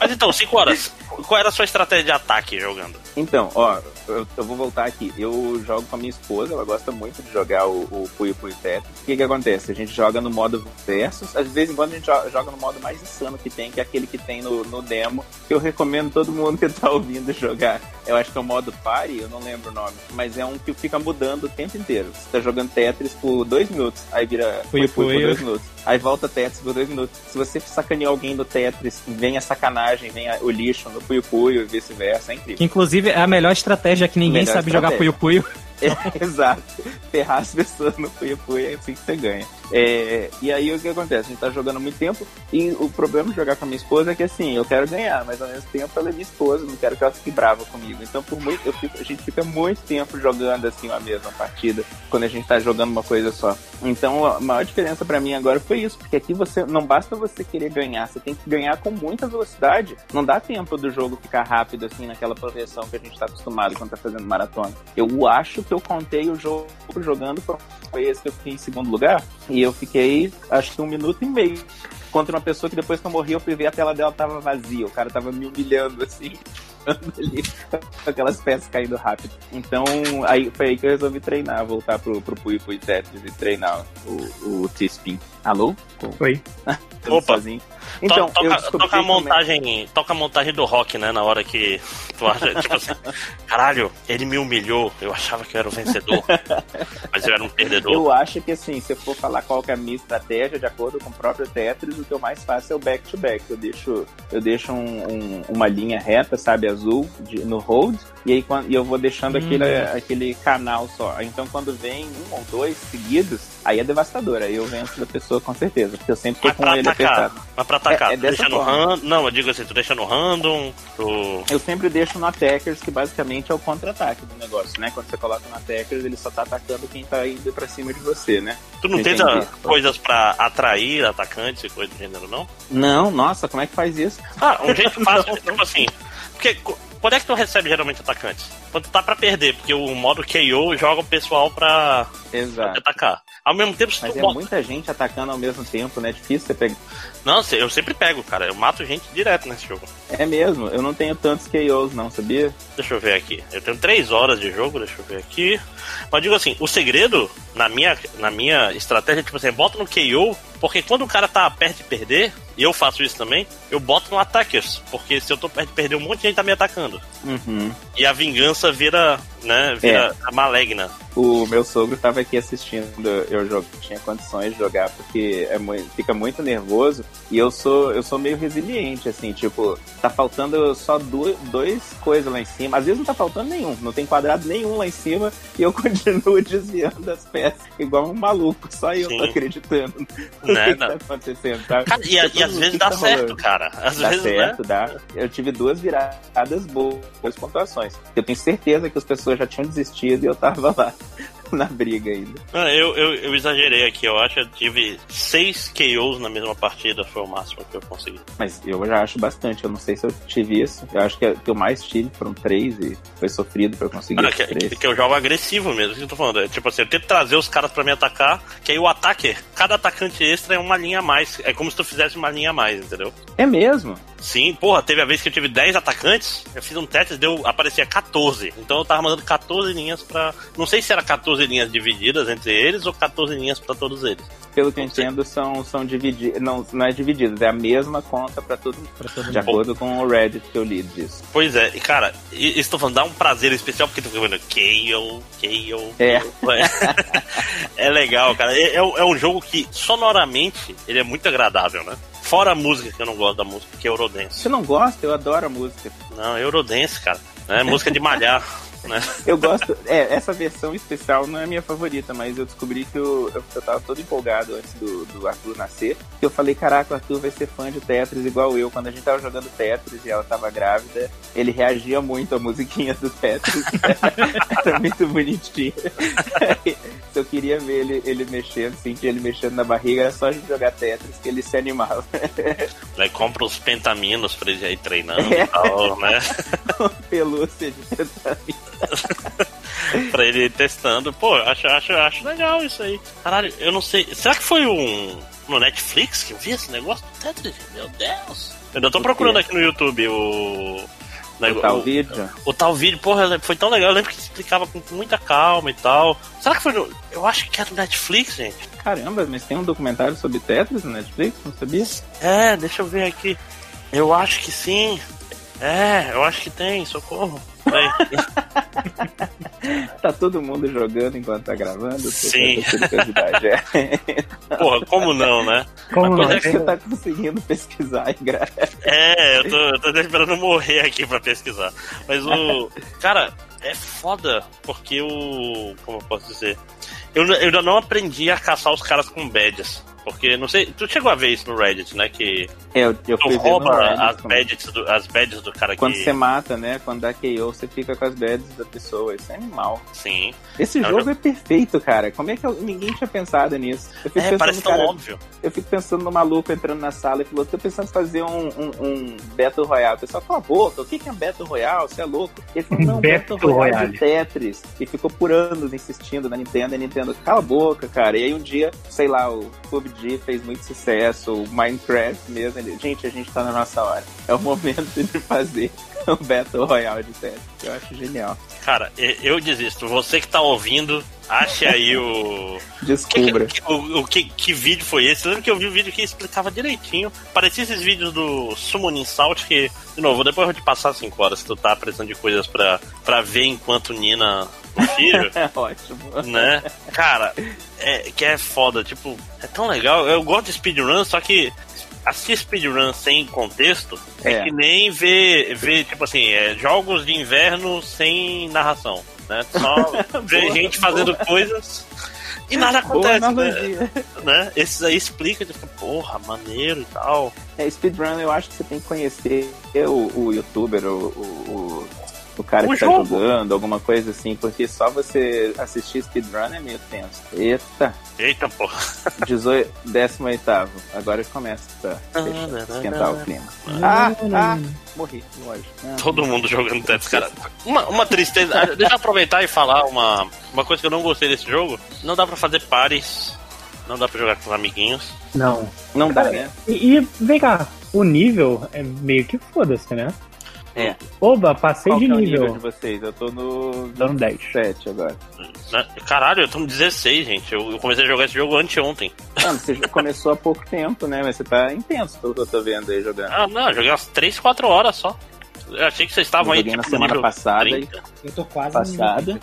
Mas então, 5 horas. Qual era a sua estratégia de ataque jogando? Então, ó, eu, eu vou voltar aqui. Eu jogo com a minha esposa, ela gosta muito de jogar o, o Puyo Puyo Tetris. O que que acontece? A gente joga no modo versus, às vezes em quando a gente jo- joga no modo mais insano que tem, que é aquele que tem no, no demo, eu recomendo todo mundo que tá ouvindo jogar. Eu acho que é o modo Party, eu não lembro o nome, mas é um que fica mudando o tempo inteiro. Você tá jogando Tetris por dois minutos, aí vira Puyo Puyo por dois minutos. Aí volta Tetris por dois minutos. Se você sacanear alguém do Tetris, vem a sacanagem, vem a- o lixo no Puyo Puyo e vice-versa, é incrível. Inclusive é a melhor estratégia que ninguém Melhor sabe jogar Puyo. Puyo. É, exato. Ferrar as pessoas no Puyo Puyo é assim que você ganha. É, e aí o que acontece? A gente tá jogando muito tempo e o problema de jogar com a minha esposa é que assim, eu quero ganhar, mas ao mesmo tempo ela é minha esposa, não quero que ela fique brava comigo. Então por muito, eu fico, a gente fica muito tempo jogando assim a mesma partida, quando a gente tá jogando uma coisa só. Então a maior diferença para mim agora foi isso, porque aqui você não basta você querer ganhar, você tem que ganhar com muita velocidade. Não dá tempo do jogo ficar rápido assim naquela progressão que a gente tá acostumado quando tá fazendo maratona. Eu acho que eu contei o jogo jogando foi esse que eu fiquei em segundo lugar. E eu fiquei, acho que um minuto e meio contra uma pessoa que depois que eu morri, eu fui ver a tela dela tava vazia. O cara tava me humilhando assim, ali, com aquelas peças caindo rápido. Então, aí foi aí que eu resolvi treinar, voltar pro, pro Pui Pui Tetris e treinar o, o T-Spin. Alô? Oi. Opa. Sozinho. Então, toca, toca a montagem, toca a montagem do rock, né? Na hora que tu acha, tipo assim, caralho, ele me humilhou, eu achava que eu era o vencedor, mas eu era um perdedor. Eu acho que assim, se eu for falar qual é a minha estratégia, de acordo com o próprio Tetris, o que eu mais faço é o back-to-back. -back. Eu deixo, eu deixo um, um, uma linha reta, sabe, azul, de, no hold, e aí quando, e eu vou deixando hum. aquele, aquele canal só. Então quando vem um ou dois seguidos, aí é devastador, aí eu venço da pessoa com certeza, porque eu sempre tô com ele atacar, apertado. Mas pra atacar, é, é tu deixa no random. Não, eu digo assim, tu deixa no random. Tu... Eu sempre deixo no attackers, que basicamente é o contra-ataque do negócio, né? Quando você coloca no attackers, ele só tá atacando quem tá indo pra cima de você, né? Tu não tenta coisas pra atrair atacantes e coisa do gênero, não? Não, nossa, como é que faz isso? Ah, um jeito fácil, tipo assim. Porque quando é que tu recebe geralmente atacantes? Quando tu tá pra perder, porque o modo KO joga o pessoal pra, Exato. pra atacar. Ao mesmo tempo, Mas é bota... muita gente atacando ao mesmo tempo, né? É difícil você pegar. Não, eu sempre pego, cara. Eu mato gente direto nesse jogo. É mesmo, eu não tenho tantos KOs, não, sabia? Deixa eu ver aqui. Eu tenho três horas de jogo, deixa eu ver aqui. Mas digo assim, o segredo, na minha, na minha estratégia, tipo assim, bota no KO, porque quando o cara tá perto de perder, e eu faço isso também, eu boto no attackers. Porque se eu tô perder, um monte de gente tá me atacando. Uhum. E a vingança vira, né, vira é. a maligna. O meu sogro tava aqui assistindo eu jogo, tinha condições de jogar, porque é muito, fica muito nervoso. E eu sou, eu sou meio resiliente, assim, tipo, tá faltando só duas, dois coisas lá em cima. Às vezes não tá faltando nenhum, não tem quadrado nenhum lá em cima, e eu continuo desviando as peças, igual um maluco, só eu Sim. tô acreditando no né, que, tá acontecendo, tá? Cara, e, e às vezes dá tá certo, rolando. cara. Às dá vezes, certo, né? dá. Eu tive duas viradas boas, boas pontuações. Eu tenho certeza que as pessoas já tinham desistido e eu tava lá. na briga ainda. Ah, eu, eu, eu, exagerei aqui, eu acho que eu tive seis KOs na mesma partida, foi o máximo que eu consegui. Mas eu já acho bastante, eu não sei se eu tive isso. Eu acho que o que eu mais tive foram três e foi sofrido pra eu conseguir. Ah, que, três. Que, que eu jogo agressivo mesmo, que eu tô falando. É, tipo assim, eu tento trazer os caras pra me atacar, que aí o ataque, cada atacante extra é uma linha a mais. É como se tu fizesse uma linha a mais, entendeu? É mesmo? Sim, porra, teve a vez que eu tive 10 atacantes, eu fiz um teste deu aparecia 14. Então eu tava mandando 14 linhas pra. Não sei se era 14 linhas divididas entre eles ou 14 linhas pra todos eles. Pelo que eu entendo, são, são divididas. Não, não é divididas, é a mesma conta pra todo, pra todo De acordo com o Reddit que eu li disso. Pois é, e cara, estou falando, dá um prazer especial porque tu fica vendo Kayle, Kayle. É. é legal, cara. É, é um jogo que sonoramente ele é muito agradável, né? Fora a música, que eu não gosto da música, que é Eurodance. Você não gosta? Eu adoro a música. Não, Eurodance, cara. É música de malhar. Né? Eu gosto. É, essa versão especial não é a minha favorita, mas eu descobri que eu, eu, eu tava todo empolgado antes do, do Arthur nascer. Que eu falei, caraca, o Arthur vai ser fã de Tetris igual eu. Quando a gente tava jogando Tetris e ela tava grávida, ele reagia muito à musiquinha do Tetris. Era muito bonitinho. Se eu queria ver ele, ele mexendo, sentir ele mexendo na barriga, era só a gente jogar Tetris que ele se animava. Daí compra os pentaminos pra ele ir treinando é. e tal, né? Pelúcia de pentamina. pra ele ir testando. Pô, acho, acho, acho legal isso aí. Caralho, eu não sei. Será que foi um. No Netflix que eu vi esse negócio? Meu Deus! Eu ainda tô procurando aqui no YouTube o. O tal vídeo? O, o, tal vídeo, porra, foi tão legal. Eu lembro que explicava com muita calma e tal. Será que foi no. Eu acho que era no Netflix, gente. Caramba, mas tem um documentário sobre Tetris no Netflix? Não sabia? É, deixa eu ver aqui. Eu acho que sim. É, eu acho que tem, socorro. tá todo mundo jogando enquanto tá gravando? Sim. É. Porra, como não, né? Como não? É que você tá conseguindo pesquisar e gravar. É, eu tô, eu tô esperando morrer aqui pra pesquisar. Mas o. Cara, é foda, porque o. Como eu posso dizer? eu, eu ainda não aprendi a caçar os caras com badges. Porque, não sei, tu chegou a ver isso no Reddit, né? Que é, eu, eu tu rouba as badges, do, as badges do cara Quando que... você mata, né? Quando dá KO, você fica com as badges da pessoa. Isso é animal. Sim. Esse jogo já... é perfeito, cara. Como é que eu... ninguém tinha pensado nisso? Eu fico é, pensando, parece tão cara, óbvio. Eu fico pensando no maluco entrando na sala e falou, tô pensando em fazer um, um, um Battle Royale. O pessoal, cala a boca, o que é um Battle Royale? Você é louco? Ele falou, não, Battle, Battle Royale, Royale de Tetris. E ficou por anos insistindo na Nintendo, e a Nintendo, cala a boca, cara. E aí um dia, sei lá, o PUBG fez muito sucesso o Minecraft mesmo. Ele, gente, a gente tá na nossa hora. É o momento de fazer o Battle Royale de série. Eu acho genial. Cara, eu desisto. Você que tá ouvindo, ache aí o. Descubra. Que, que, o, o que, que vídeo foi esse? Eu lembro que eu vi um vídeo que explicava direitinho. Parecia esses vídeos do Summoning Salt que, de novo, depois eu vou te passar 5 horas se tu tá precisando de coisas pra, pra ver enquanto Nina o filho. é ótimo. Né? Cara, é, que é foda. Tipo, é tão legal. Eu gosto de speedrun, só que assistir speedrun sem contexto é, é que nem ver, ver tipo assim, é, jogos de inverno sem narração. Né? Só ver gente fazendo coisas e nada acontece. Né? né? Esses aí explica, tipo, porra, maneiro e tal. É, speedrun eu acho que você tem que conhecer o, o youtuber, o, o, o cara o que tá jogo. tá jogando, alguma coisa assim, porque só você assistir speedrun é meio tenso. Eita! Eita, porra! 18, 18 agora começa a esquentar o clima. Ah, ah, morri, lógico. Ah, Todo mundo jogando Tetris, cara. Uma, uma tristeza. Ah, deixa eu aproveitar e falar uma, uma coisa que eu não gostei desse jogo. Não dá pra fazer pares, não dá pra jogar com os amiguinhos. Não. Não dá, né? E, e vem cá, o nível é meio que foda-se, né? É. Oba, passei Qual de nível. É o nível de vocês? Eu tô no. Dando 10. 7 agora. Caralho, eu tô no 16, gente. Eu comecei a jogar esse jogo anteontem. Ah, você começou há pouco tempo, né? Mas você tá intenso pelo que eu tô vendo aí jogando. Ah, não, eu joguei umas 3, 4 horas só. Eu achei que vocês estavam aí tipo, na semana passada. E... Eu tô quase passada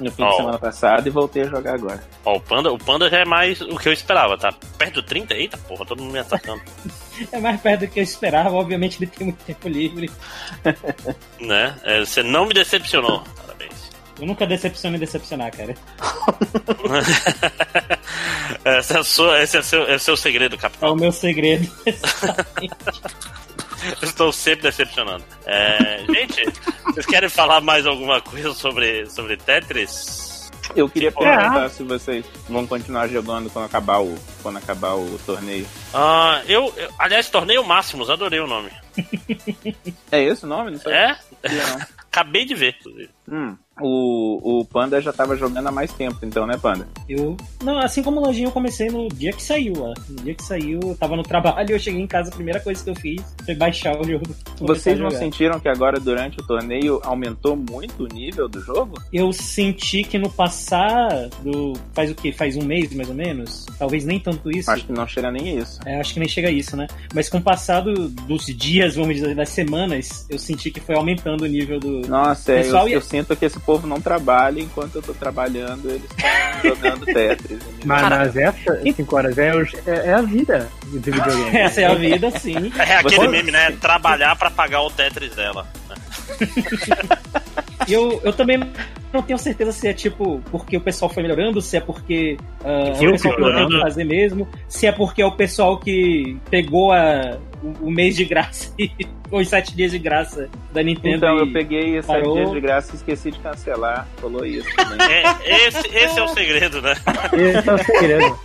no fim oh. de semana passado e voltei a jogar agora. Ó, oh, o Panda, o Panda já é mais o que eu esperava, tá? Perto do 30? Eita porra, todo mundo me atacando. é mais perto do que eu esperava, obviamente ele tem muito tempo livre. né? É, você não me decepcionou. Parabéns. Eu nunca decepciono e decepcionar, cara. esse, é sua, esse é, seu, é seu segredo, capitão. É o meu segredo. Estou sempre decepcionando. É, gente, vocês querem falar mais alguma coisa sobre, sobre Tetris? Eu queria perguntar é. se vocês vão continuar jogando quando acabar o, quando acabar o torneio. Ah, eu, eu aliás, torneio Máximos, adorei o nome. é esse o nome? Não sei. É? Não. Acabei de ver. Hum o, o Panda já tava jogando há mais tempo, então, né, Panda? Eu. Não, assim como o Lojinha, eu comecei no dia que saiu, ó. No dia que saiu, eu tava no trabalho, eu cheguei em casa, a primeira coisa que eu fiz foi baixar o jogo. Vocês não sentiram que agora, durante o torneio, aumentou muito o nível do jogo? Eu senti que no passado. Faz o quê? Faz um mês, mais ou menos? Talvez nem tanto isso. Acho que não chega nem isso. É, acho que nem chega isso, né? Mas com o passado dos dias, vamos dizer, das semanas, eu senti que foi aumentando o nível do. Nossa, é, eu, eu sinto que esse povo não trabalha, enquanto eu tô trabalhando, eles estão jogando Tetris. Mas, mas essa, 5 horas, é, é, é, a vida de videogame. essa é a vida, sim. É aquele Você... meme, né? Trabalhar pra pagar o Tetris dela. E eu, eu também não tenho certeza se é tipo porque o pessoal foi melhorando, se é porque uh, o pessoal foi fazer mesmo, se é porque é o pessoal que pegou a, o, o mês de graça e os sete dias de graça da Nintendo. Então, eu peguei esses sete dias de graça e esqueci de cancelar. Falou isso também. É, esse, esse é o segredo, né? Esse é o segredo.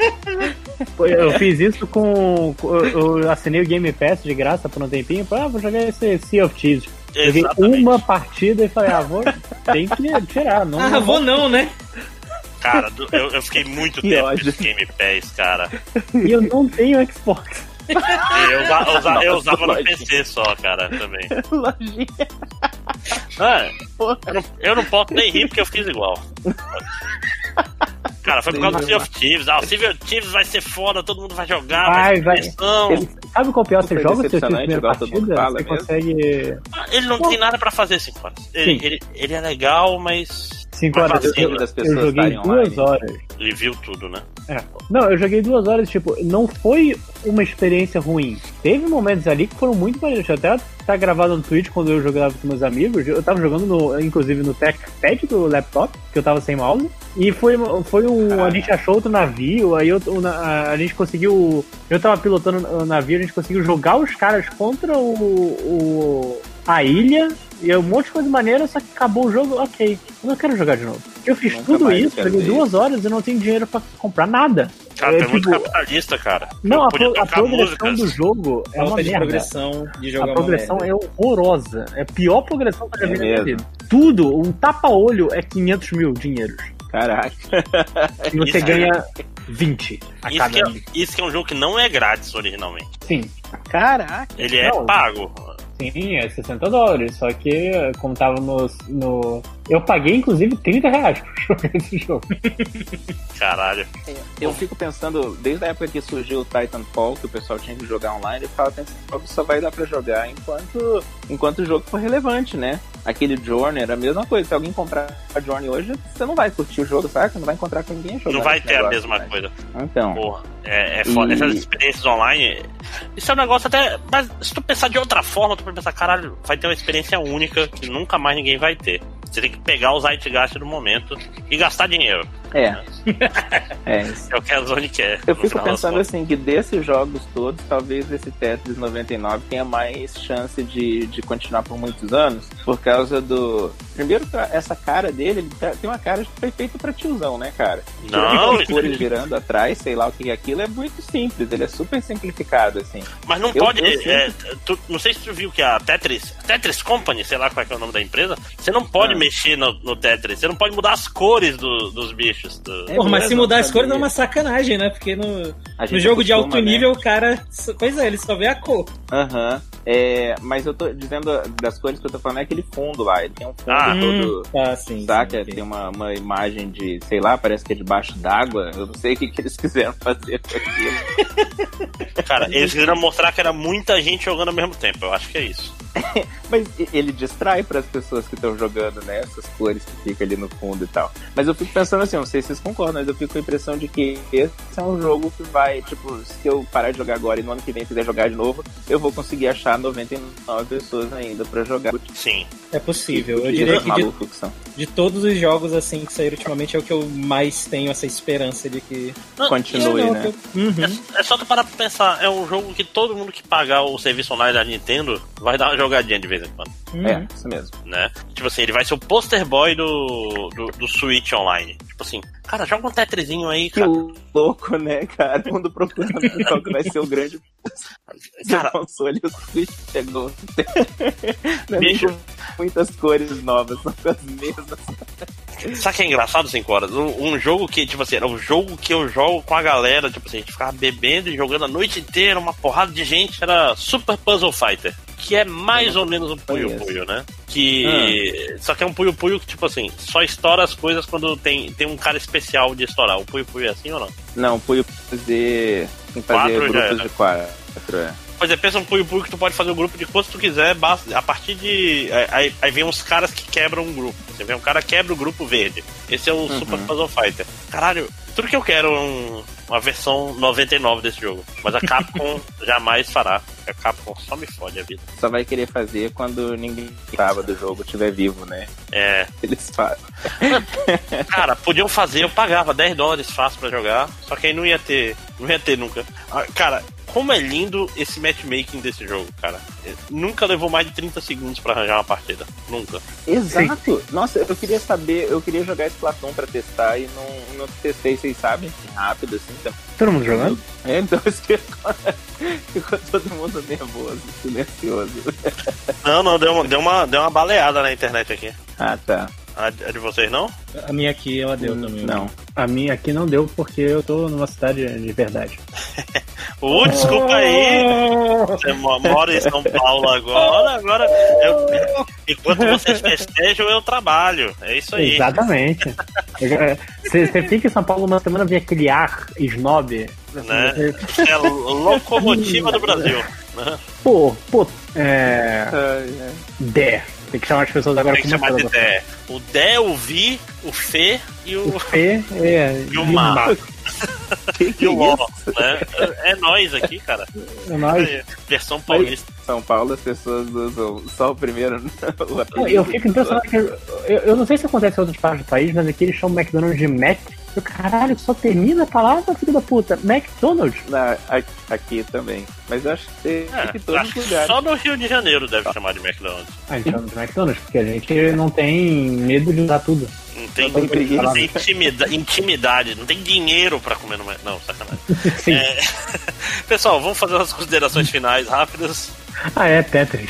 Eu fiz isso com. Eu assinei o Game Pass de graça por um tempinho. Falei, ah, vou jogar esse Sea of Thieves. Joguei uma partida e falei, ah, vou. Tem que tirar. Não, ah, vou não, né? Cara, eu, eu fiquei muito tempo de Game Pass, cara. E eu não tenho Xbox. Eu, usa, usa, eu usava no PC só, cara, também. Lojinha. Ah, eu, não, eu não posso nem rir porque eu fiz igual. Cara, foi por causa do Sea of Thieves. Ah, o Sea of Thieves vai ser foda, todo mundo vai jogar, vai, vai. Ele, sabe qual pior? Você joga o Sea of Thieves primeira partida, fala você consegue... Ah, ele não Pô. tem nada pra fazer 5 horas. Ele, ele, ele, é legal, mas... 5 horas, eu, das pessoas eu joguei duas horas. Ele viu tudo, né? É. Não, eu joguei duas horas, tipo, não foi uma experiência ruim. Teve momentos ali que foram muito maneiros. Até tá gravado no Twitch quando eu jogava com meus amigos. Eu tava jogando, no, inclusive, no trackpad do laptop, que eu tava sem mouse. E foi, foi um. A gente achou outro navio, aí eu, a, a gente conseguiu. Eu tava pilotando o navio, a gente conseguiu jogar os caras contra o, o a ilha e um monte de coisa maneira, só que acabou o jogo, ok. Eu não quero jogar de novo. Eu fiz Nunca tudo isso, peguei duas horas e não tenho dinheiro pra comprar nada. Cara, é, é tipo, muito capitalista, cara. Não, a, pro, a, progressão do jogo é uma merda. progressão de jogar A progressão é horrorosa. É a pior progressão que eu já vi na vida. Tudo, um tapa-olho é 500 mil dinheiros. Caraca. E você isso ganha é... 20 a isso cada. Que é, isso que é um jogo que não é grátis originalmente. Sim. Caraca. Ele é não. pago. Sim, é 60 dólares. Só que, como tava no. no... Eu paguei, inclusive, 30 reais pra jogar esse jogo. Caralho. É, eu fico pensando, desde a época que surgiu o Titanfall, que o pessoal tinha que jogar online, eu ficava pensando que só vai dar pra jogar enquanto, enquanto o jogo for relevante, né? Aquele Journey era a mesma coisa. Se alguém comprar a Journey hoje, você não vai curtir o jogo, sabe? Você não vai encontrar com ninguém jogando. Não vai ter a mesma né? coisa. Então. Porra, é, é foda. E... Essas experiências online. Isso é um negócio até. Mas se tu pensar de outra forma, tu pode pensar, caralho, vai ter uma experiência única que nunca mais ninguém vai ter. Você tem que pegar os Zeitgeist do momento e gastar dinheiro. É. é, é o que a Zone quer. Eu fico pensando assim, que desses jogos todos, talvez esse Tetris 99 tenha mais chance de, de continuar por muitos anos, por causa do... Primeiro, essa cara dele, ele tá, tem uma cara que foi feita pra tiozão, né, cara? Não. As cores girando atrás, sei lá o que é aquilo, é muito simples, ele é super simplificado, assim. Mas não eu, pode... Eu é, tu, não sei se tu viu que a Tetris, Tetris Company, sei lá qual é, é o nome da empresa, você não pode ah. mexer no, no Tetris, você não pode mudar as cores do, dos bichos. Do... É, Porra, mas se mudar as cores é uma sacanagem, né? Porque no, no jogo de alto né? nível, o cara. Pois é, ele só vê a cor. Aham. Uhum. É, mas eu tô dizendo das cores que eu tô falando é aquele fundo lá. Ele tem um fundo ah, todo. Hum, ah, sim, saca? Sim, Tem uma, uma imagem de, sei lá, parece que é debaixo d'água. Eu não sei o que, que eles quiseram fazer com aquilo. Cara, eles queriam mostrar que era muita gente jogando ao mesmo tempo. Eu acho que é isso. mas ele distrai para as pessoas que estão jogando, né? Essas cores que ficam ali no fundo e tal. Mas eu fico pensando assim, não sei se vocês concordam, mas eu fico com a impressão de que esse é um jogo que vai, tipo, se eu parar de jogar agora e no ano que vem quiser jogar de novo, eu vou conseguir achar 99 pessoas ainda para jogar. Sim. É possível. Eu diria que de, de, todos os jogos assim que saíram ultimamente é o que eu mais tenho essa esperança de que continue, é, né? Uhum. É, é, só tu parar pra pensar, é um jogo que todo mundo que pagar o serviço online da Nintendo vai dar uma jogadinha de vez em quando. Uhum. É, isso mesmo. Né? Tipo assim, ele vai ser o poster boy do, do, do Switch Online. Tipo assim, cara, joga um Tetrisinho aí, cara. Que louco, né, cara? Quando procurando qual que vai ser o grande cara, console, o Switch chegou. Não é Bicho. muitas cores novas, são as mesmas. Sabe que é engraçado, 5 horas? Um, um, jogo que, tipo assim, era um jogo que eu jogo com a galera, tipo assim, a gente ficava bebendo e jogando a noite inteira, uma porrada de gente, era Super Puzzle Fighter que é mais ou menos um Puyo Puyo, né? Que. Ah. Só que é um Puyo Puyo que, tipo assim, só estoura as coisas quando tem, tem um cara especial de estourar. O Puyo Puyo é assim ou não? Não, o Puyo fazer. Tem que fazer grupos de quatro, é. Pois é, pensa um Puyo que tu pode fazer o um grupo de quanto tu quiser, basta, a partir de. Aí, aí vem uns caras que quebram um grupo. Você vê um cara quebra o grupo verde. Esse é o uhum. Super Puzzle Fighter. Caralho, tudo que eu quero é um, uma versão 99 desse jogo. Mas a Capcom jamais fará. A Capcom só me fode a vida. Só vai querer fazer quando ninguém tava do jogo estiver vivo, né? É. Eles fazem. Cara, podiam fazer, eu pagava 10 dólares fácil pra jogar, só que aí não ia ter. Não ia ter nunca. Ah, cara, como é lindo esse matchmaking desse jogo, cara. Nunca levou mais de 30 segundos para arranjar uma partida. Nunca. Exato. Sim. Nossa, eu queria saber, eu queria jogar esse Platão para testar e não, não testei, vocês sabem, rápido assim. Então. Todo mundo jogando? É, então ficou todo mundo nervoso, silencioso. Não, não, deu uma, deu, uma, deu uma baleada na internet aqui. Ah, tá. A, de vocês não? A minha aqui ela deu hum, também. Não. A minha aqui não deu porque eu tô numa cidade de verdade. uh, desculpa aí. Você mora em São Paulo agora. Agora, eu, enquanto vocês festejam, eu trabalho. É isso aí. Exatamente. Você fica em São Paulo uma semana, vem aquele ar snob. Né? É a locomotiva do Brasil. Né? Pô, pô, é. Dé. Tem que chamar as pessoas agora Tem que chamar de Dé. O Dé, o Vi, o Fê e o. O Fê é. E o Mar. que que e o LOL, né? É, é nós aqui, cara. É nós. É, versão paulista. São Paulo, as pessoas usam só o primeiro. o eu fico impressionado que. Eu, eu, não sei se acontece em outras partes do país, mas aqui eles chamam McDonald's de Mac. Eu, caralho, só termina a palavra, filho da puta. McDonald's. Na, aqui, também. Mas eu acho que tem é, que todos os lugares. Só no Rio de Janeiro deve ah. chamar de McDonald's. Ah, então chama de McDonald's, porque a gente não tem medo de usar tudo. Não tem, não tem, não tem intimidade, intimidade, não tem dinheiro pra comer no Não, sacanagem. Sim. É... Pessoal, vamos fazer as considerações finais rápidas. Ah, é Tetris.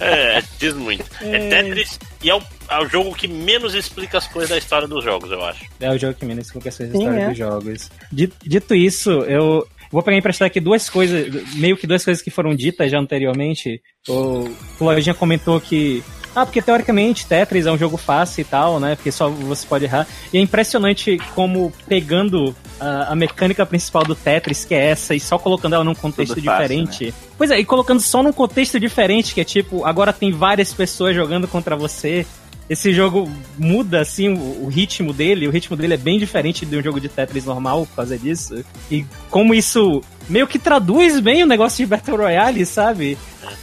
É, é, diz muito. É, é Tetris e é o, é o, jogo que menos explica as coisas da história dos jogos, eu acho. É o jogo que menos explica as coisas da história é. dos jogos. Dito, dito isso, eu, Vou pegar emprestar aqui duas coisas, meio que duas coisas que foram ditas já anteriormente. O Lojinha comentou que ah, porque teoricamente Tetris é um jogo fácil e tal, né? Porque só você pode errar. E é impressionante como pegando a, a mecânica principal do Tetris, que é essa, e só colocando ela num contexto Tudo diferente. Fácil, né? Pois é, e colocando só num contexto diferente, que é tipo, agora tem várias pessoas jogando contra você esse jogo muda assim o, o, ritmo dele, o ritmo dele é bem diferente de um jogo de Tetris normal por causa disso. E como isso meio que traduz bem o negócio de Battle Royale, sabe?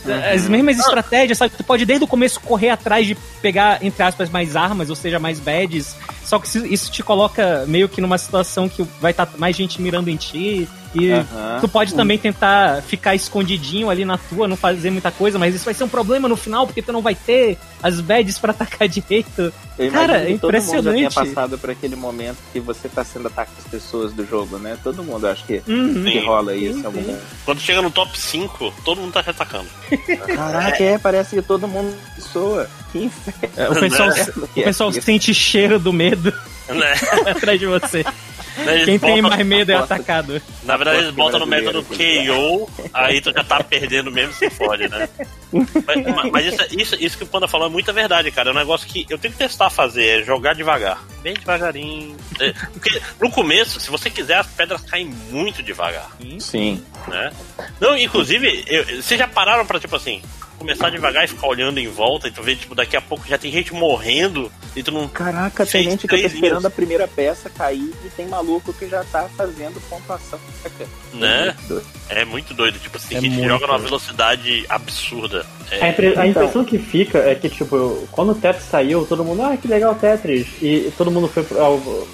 Uhum. As mesmas estratégias, sabe? Tu pode desde o começo correr atrás de pegar, entre aspas, mais armas, ou seja, mais badges. Só que isso te coloca meio que numa situação que vai estar tá mais gente mirando em ti. E uhum. tu pode também tentar ficar escondidinho ali na tua, não fazer muita coisa, mas isso vai ser um problema no final, porque tu não vai ter as badges pra atacar direito. Cara, é impressionante. Todo mundo já tinha passado por aquele momento que você tá sendo atacado as pessoas do jogo, né? Todo mundo acho que, uhum. que rola isso em algum momento. Quando chega no top 5, todo mundo tá te atacando. Caraca, é, parece que todo mundo soa. Que inferno. É, o pessoal, o pessoal sente cheiro do medo né? atrás de você. Quem tem mais medo é atacado. Na verdade, eles botam no método KO, aí tu já tá perdendo mesmo se fode, né? Mas, mas isso, isso, isso, que o Panda falou é muita verdade, cara. É um negócio que eu tenho que testar fazer, é jogar devagar. Bem devagarinho. É, porque no começo, se você quiser, as pedras caem muito devagar. Sim. Né? Não, inclusive, eu, vocês já pararam pra, tipo assim, começar devagar e ficar olhando em volta e tu vê, tipo, daqui a pouco já tem gente morrendo e tu não. Caraca, tem gente que tá esperando a primeira peça cair e tem maluco que já tá fazendo pontuação. Né? É muito doido. Tipo, assim, é gente que joga numa velocidade absurda. É... A, impre a, impressão que fica é que, tipo, quando o Tetris saiu, todo mundo, ah, que legal Tetris. E todo mundo foi pra,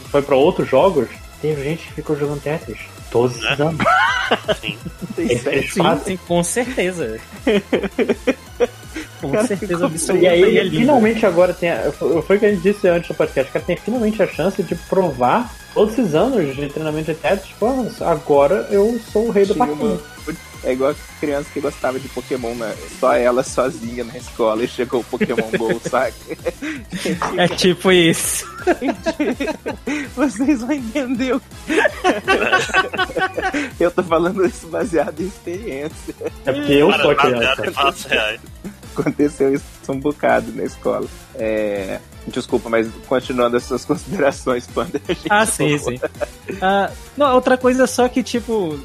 foi pra outros jogos. Tem gente que ficou jogando Tetris todos né? Sim. sim, sim, com certeza. com cara, certeza absoluta. E aí, e finalmente agora tem. A, foi o que a gente disse antes do podcast, cara tem finalmente a chance de provar todos esses anos de treinamento de Tetris. Tipo, agora eu sou o rei do parquinho. É igual a criança que gostava de Pokémon, né? Só ela sozinha na escola e chegou o Pokémon GO, sabe? É tipo isso. Vocês vão entender. eu tô falando isso baseado em experiência. É porque eu sou criança. Aconteceu isso um bocado na escola. É... Desculpa, mas continuando essas considerações, quando a gente. Ah, sim, sim. Uh, não, outra coisa só que, tipo,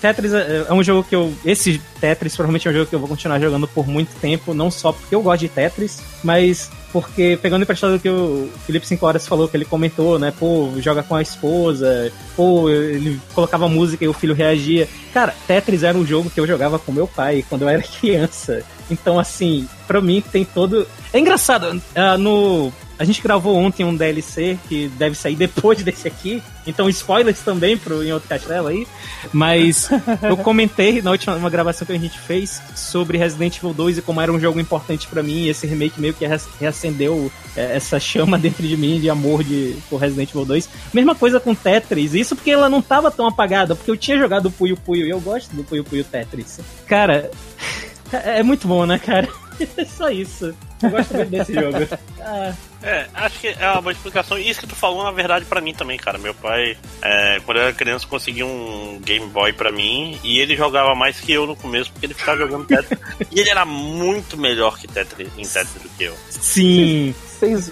Tetris é, é um jogo que eu. Esse Tetris provavelmente é um jogo que eu vou continuar jogando por muito tempo, não só porque eu gosto de Tetris, mas porque pegando emprestado do que o Felipe 5 Horas falou, que ele comentou, né? Pô, joga com a esposa, pô, ele colocava música e o filho reagia. Cara, Tetris era um jogo que eu jogava com meu pai quando eu era criança. Então, assim, pra mim tem todo. É engraçado, uh, no a gente gravou ontem um DLC que deve sair depois desse aqui, então spoilers também pro em outro castelo aí. Mas eu comentei na última gravação que a gente fez sobre Resident Evil 2 e como era um jogo importante para mim. E esse remake meio que reacendeu é, essa chama dentro de mim de amor de, por Resident Evil 2. Mesma coisa com Tetris. Isso porque ela não tava tão apagada, porque eu tinha jogado Puyo Puyo e eu gosto do Puyo Puyo Tetris. Cara, é, é muito bom, né, cara? É só isso. Eu gosto muito desse jogo. Ah. É, acho que é uma boa explicação. Isso que tu falou, na verdade, para mim também, cara. Meu pai, é, quando eu era criança, conseguiu um Game Boy para mim e ele jogava mais que eu no começo, porque ele ficava jogando Tetris. e ele era muito melhor que Tetris, em Tetris do que eu. Sim. Vocês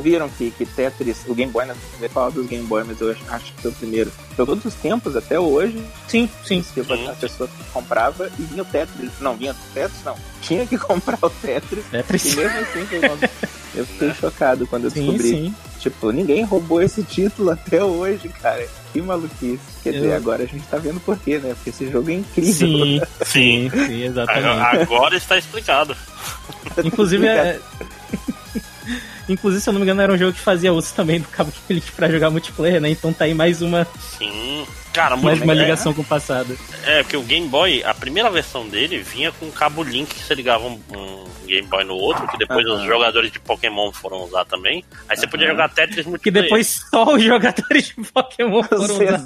viram que, que Tetris, o Game Boy, né? Eu falar dos Game Boy, mas eu acho que foi o primeiro. Foi todos os tempos, até hoje. Sim, sim. Que sim. a pessoa comprava e vinha o Tetris. Não, vinha o Tetris, não. Tinha que comprar o Tetris. Tetris. E mesmo assim, eu fiquei chocado quando eu sim, descobri. Sim. Tipo, ninguém roubou esse título até hoje, cara. Que maluquice. Quer dizer, agora a gente tá vendo por quê, né? Porque esse jogo é incrível. Sim, sim, sim, exatamente. Agora está explicado. Inclusive, é... Inclusive, se eu não me engano, era um jogo que fazia uso também do cabo Felipe pra jogar multiplayer, né? Então tá aí mais uma. Sim. Cara, mais uma ligação é, com o passado. É, porque o Game Boy, a primeira versão dele vinha com um cabo Link que você ligava um, um Game Boy no outro, que depois os jogadores de Pokémon foram usar também. Aí você podia jogar Tetris multiplayer. Que depois só os jogadores de Pokémon foram usar.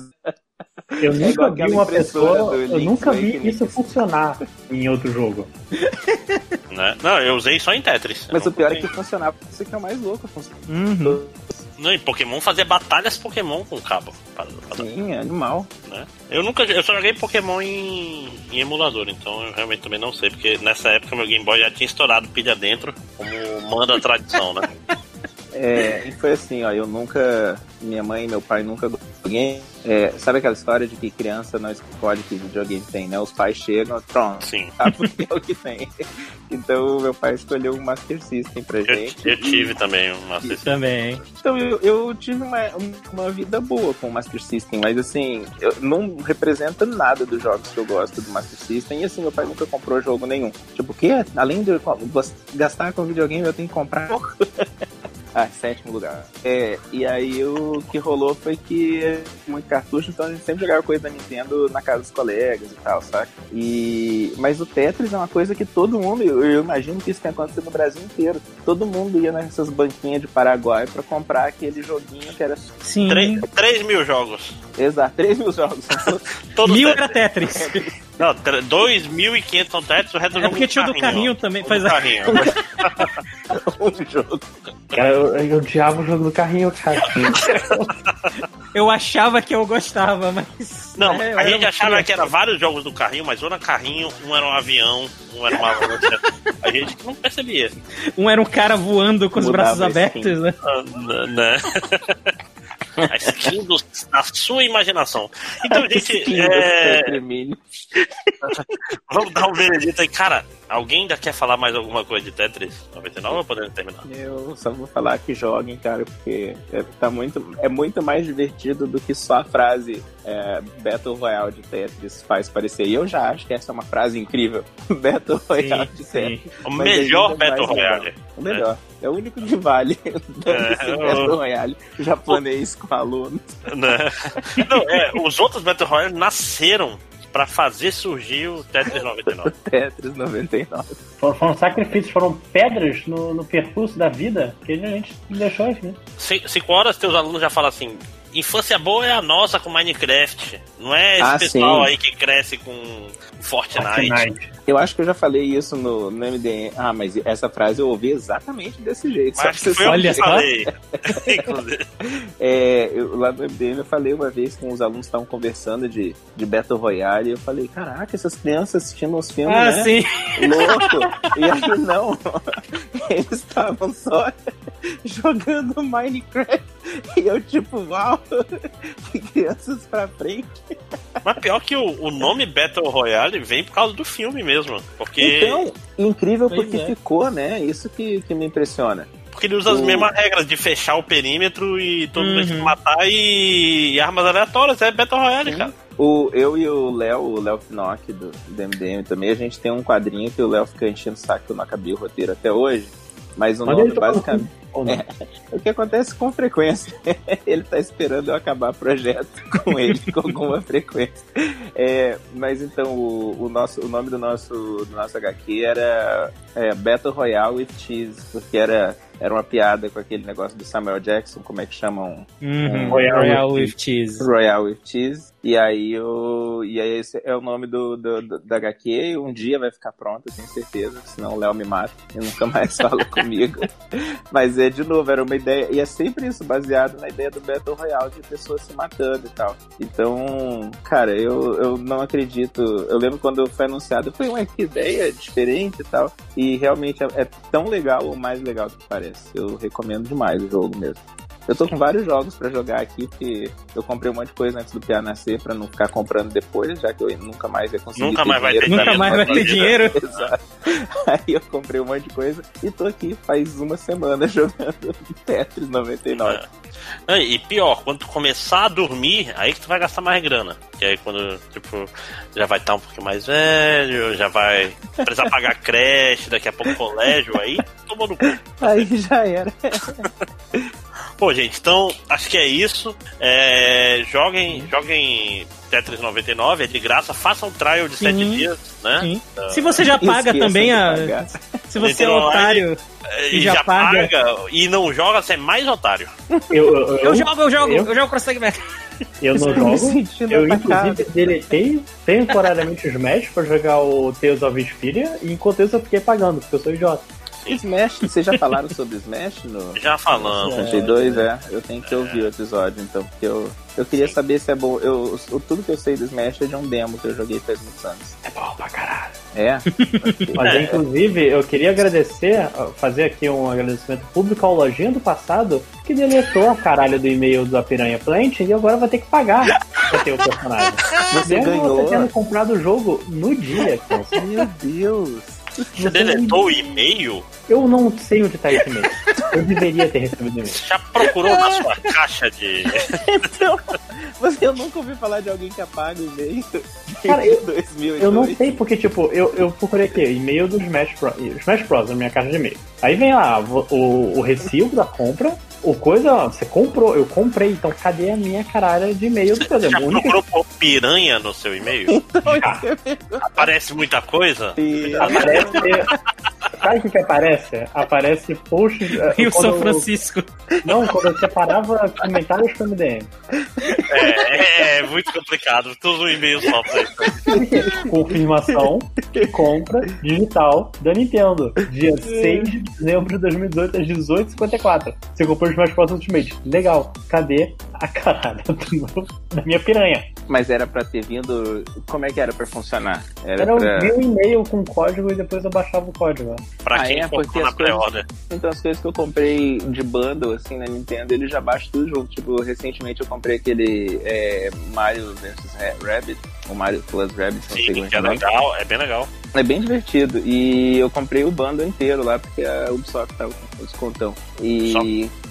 Eu é nunca vi uma pessoa. Eu nunca vi isso funcionar em outro jogo. Né? Não, eu usei só em Tetris. Mas o pior é que funcionava, isso que é o mais louco. Uhum. Não, em Pokémon fazia batalhas Pokémon com cabo. Pra, pra Sim, é animal. Né? Eu nunca. Eu só joguei Pokémon em, em, emulador, então eu realmente também não sei, porque nessa época meu Game Boy já tinha estourado pilha dentro, como manda a tradição, né? É, e foi assim, ó, eu nunca, minha mãe e meu pai nunca alguém, é, sabe aquela história de que criança não escolhe que videogame tem, né? Os pais chegam, pronto, Sim. sabe porque é o que tem. Então meu pai escolheu um Master System pra gente. Eu, eu tive também um Master System. Também. Então eu, eu tive uma, uma vida boa com o Master System, mas assim, eu, não representa nada dos jogos que eu gosto do Master System, e assim, meu pai nunca comprou jogo nenhum. Tipo, o quê? Além de eu gastar com videogame, eu tenho que comprar Ah, sétimo lugar. É, e aí o que rolou foi que muito cartucho, então a gente sempre jogava coisa da Nintendo na casa dos colegas e tal, saca? E... Mas o Tetris é uma coisa que todo mundo, eu, eu imagino que isso tem acontecido no Brasil inteiro. Todo mundo ia nessas banquinhas de Paraguai para comprar aquele joguinho que era. Sim. 3, mil jogos. Exato, 3 mil jogos. Mil era Tetris. Não, 2.500 são Tetris, o resto é jogo porque tinha do carrinho também. Faz carrinho. um jogo. Cara, eu, eu odiava o jogo do carrinho, cara. eu achava que eu gostava, mas. Não, é, a gente achava que era vários jogos do carrinho, mas um era carrinho, um era um avião, um era uma lancha. a gente não percebia. Um era um cara voando com os Mudava braços abertos, né? Uh, né? A skin do, da sua imaginação. Então, gente. É... Vamos dar um veredito aí. Cara, alguém ainda quer falar mais alguma coisa de Tetris 99 ou podemos terminar? Eu só vou falar que joguem, cara, porque é, tá muito, é muito mais divertido do que só a frase é, Battle Royale de Tetris faz parecer. E eu já acho que essa é uma frase incrível. Battle Royale sim, de Tetris. O melhor Battle Royale. O melhor. É. é. o único que vale. É, Battle Royale japonês com alunos. Né? Não, é, os outros Battle Royale nasceram para fazer surgir o Tetris 99. o Tetris 99. Foram, foram sacrifícios, foram pedras no, no percurso da vida que a gente deixou aqui. Cinco horas, teus alunos já falam assim: infância boa é a nossa com Minecraft. Não é esse ah, pessoal sim. aí que cresce com Fortnite. Fortnite. Eu acho que eu já falei isso no, no MDM. Ah, mas essa frase eu ouvi exatamente desse jeito. Mas só que foi olha, falei. é, eu, lá no MDM eu falei uma vez com os alunos estavam conversando de, de Battle Royale e eu falei, caraca, essas crianças assistindo os filmes, ah, né? Sim. Louco. E aí não. Eles estavam só jogando Minecraft. E eu tipo, uau, que crianças pra frente. Mas pior que o, o nome Battle Royale vem por causa do filme mesmo. Porque... Então, incrível porque é. ficou, né? Isso que, que me impressiona. Porque ele usa o... as mesmas regras de fechar o perímetro e todo mundo uhum. matar e... e, armas aleatórias. É Battle Royale, Sim. cara. O, eu e o Léo, o Léo Finock do, do MDM também, a gente tem um quadrinho que o Léo fica enchendo o saco que eu não acabei o roteiro até hoje. Mas o nome basicamente. É, o que acontece com frequência. ele tá esperando eu acabar o projeto com ele com alguma frequência. É, mas então o, o, nosso, o nome do nosso, do nosso HQ era é, Battle Royale with Cheese, porque era era uma piada com aquele negócio do Samuel Jackson, como é que chamam? Uhum. Um, Royal, Royal with, with Cheese. Royal with Cheese. E aí, o, e aí esse é o nome do, do, do, da HQ. Um dia vai ficar pronto, eu tenho certeza. Senão o Léo me mata e nunca mais fala comigo. Mas é, de novo, era uma ideia. E é sempre isso, baseado na ideia do Battle Royale de pessoas se matando e tal. Então, cara, eu, eu não acredito. Eu lembro quando foi anunciado, foi uma ideia diferente e tal. E realmente é, é tão legal ou mais legal do que parece. Eu recomendo demais o jogo mesmo. Eu tô com vários jogos para jogar aqui, porque eu comprei um monte de coisa antes do PA nascer pra não ficar comprando depois, já que eu nunca mais ia conseguir Nunca mais dinheiro. vai ter Nunca mais vai ter dinheiro. Exato. Aí eu comprei um monte de coisa e tô aqui faz uma semana jogando Tetris 99. É. E pior, quando tu começar a dormir, aí que tu vai gastar mais grana. Que aí quando, tipo, já vai estar um pouquinho mais velho, já vai precisar pagar creche, daqui a pouco colégio, aí tomou no cu. Aí já era. Pô, gente, então acho que é isso. É, joguem, joguem Tetris 99, é de graça. Façam um trial de 7 dias, né? Sim. Uh, se você já paga também a. Se você é otário. E, já, já paga, paga, e não joga, você é mais otário. Eu, eu, eu jogo, eu jogo, eu, eu jogo Cross. Eu não jogo. Eu, inclusive, deletei temporariamente os Smash pra jogar o Tales of Vesperia, e enquanto isso eu fiquei pagando, porque eu sou idiota. Smash, vocês já falaram sobre Smash? No... Já falamos. 62, é. Eu tenho que ouvir o episódio, então, porque eu, eu queria Sim. saber se é bom. Eu, eu, tudo que eu sei do Smash é de um demo que eu joguei faz muitos anos. É bom pra caralho. É? Mas, inclusive, eu queria agradecer, fazer aqui um agradecimento público ao Lojinha do passado, que deletou a caralho do e-mail da Piranha Plant e agora vai ter que pagar pra ter o personagem. Você Mesmo ganhou. você tendo comprado o jogo no dia, cara. Meu Deus. Você deletou o e-mail? Eu não sei onde tá esse e-mail. Eu deveria ter recebido e-mail. Já procurou na sua caixa de. então, você, eu nunca ouvi falar de alguém que apaga o e-mail. Cara, eu, 2002. eu não sei porque, tipo, eu, eu procurei aqui, e-mail do Smash Bros. Smash Bros. na minha caixa de e-mail. Aí vem lá o, o recibo da compra, o coisa, você comprou, eu comprei, então cadê a minha caralho de e-mail do Você já procurou por piranha no seu e-mail? Então, Aparece muita coisa? E... Aparece. Sabe o que, que aparece? Aparece post. Eh, e o São Francisco. Não, quando eu separava comentários pro MDM. É, é, é muito complicado. Tudo um e-mail só pra isso. Confirmação, compra digital da Nintendo. Dia 6 de dezembro de 2018, às 18h54. Você comprou os mais próximos Ultimate. Legal. Cadê a caralho da minha piranha? Mas era pra ter vindo. Como é que era pra funcionar? Era, era pra... um e-mail com código e depois eu baixava o código. Pra ah, quem é, comprou na pré-order. Então as coisas que eu comprei de bundle, assim, na Nintendo, ele já baixa tudo junto. Tipo, recentemente eu comprei aquele é, Mario vs Rabbit, o Mario Plus Rabbit, não Sim, que é legal, é bem legal. É bem divertido. E eu comprei o bundle inteiro lá, porque a Ubisoft tava com descontão. E. Só...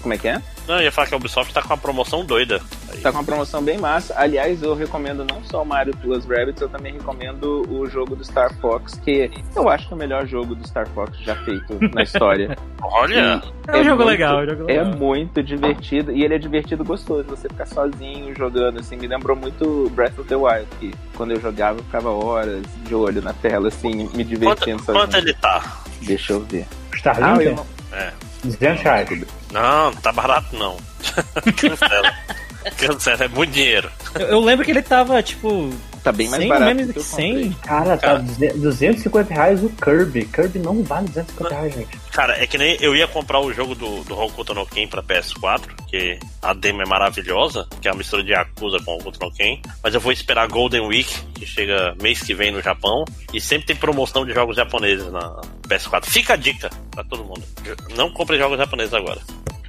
Como é que é? Não, eu ia falar que a Ubisoft tá com uma promoção doida. Aí. Tá com uma promoção bem massa. Aliás, eu recomendo não só o Mario Plus Rabbits, eu também recomendo o jogo do Star Fox, que eu acho que é o melhor jogo do Star Fox já feito na história. Olha! É, um é jogo muito, legal, é um jogo legal. É muito divertido. E ele é divertido gostoso. Você ficar sozinho jogando, assim, me lembrou muito Breath of the Wild, que quando eu jogava eu ficava horas de olho na tela, assim, me divertindo quanto, sozinho. Quanto ele tá? Deixa eu ver. Starlink? Ah, eu... É. 200 reais. Não, não tá barato não. Cancela. Cancela, é muito dinheiro. Eu, eu, lembro que ele tava, tipo. Tá bem mais 100, barato. Menos do que 100. Cara, tá 250 reais o Kirby. Kirby não vale 250 reais, gente. Cara, é que nem eu ia comprar o jogo do, do Hokuto no Ken pra PS4, que a demo é maravilhosa, que é a mistura de Yakuza com Hokuto no Ken, mas eu vou esperar Golden Week, que chega mês que vem no Japão, e sempre tem promoção de jogos japoneses na PS4. Fica a dica pra todo mundo. Não compre jogos japoneses agora.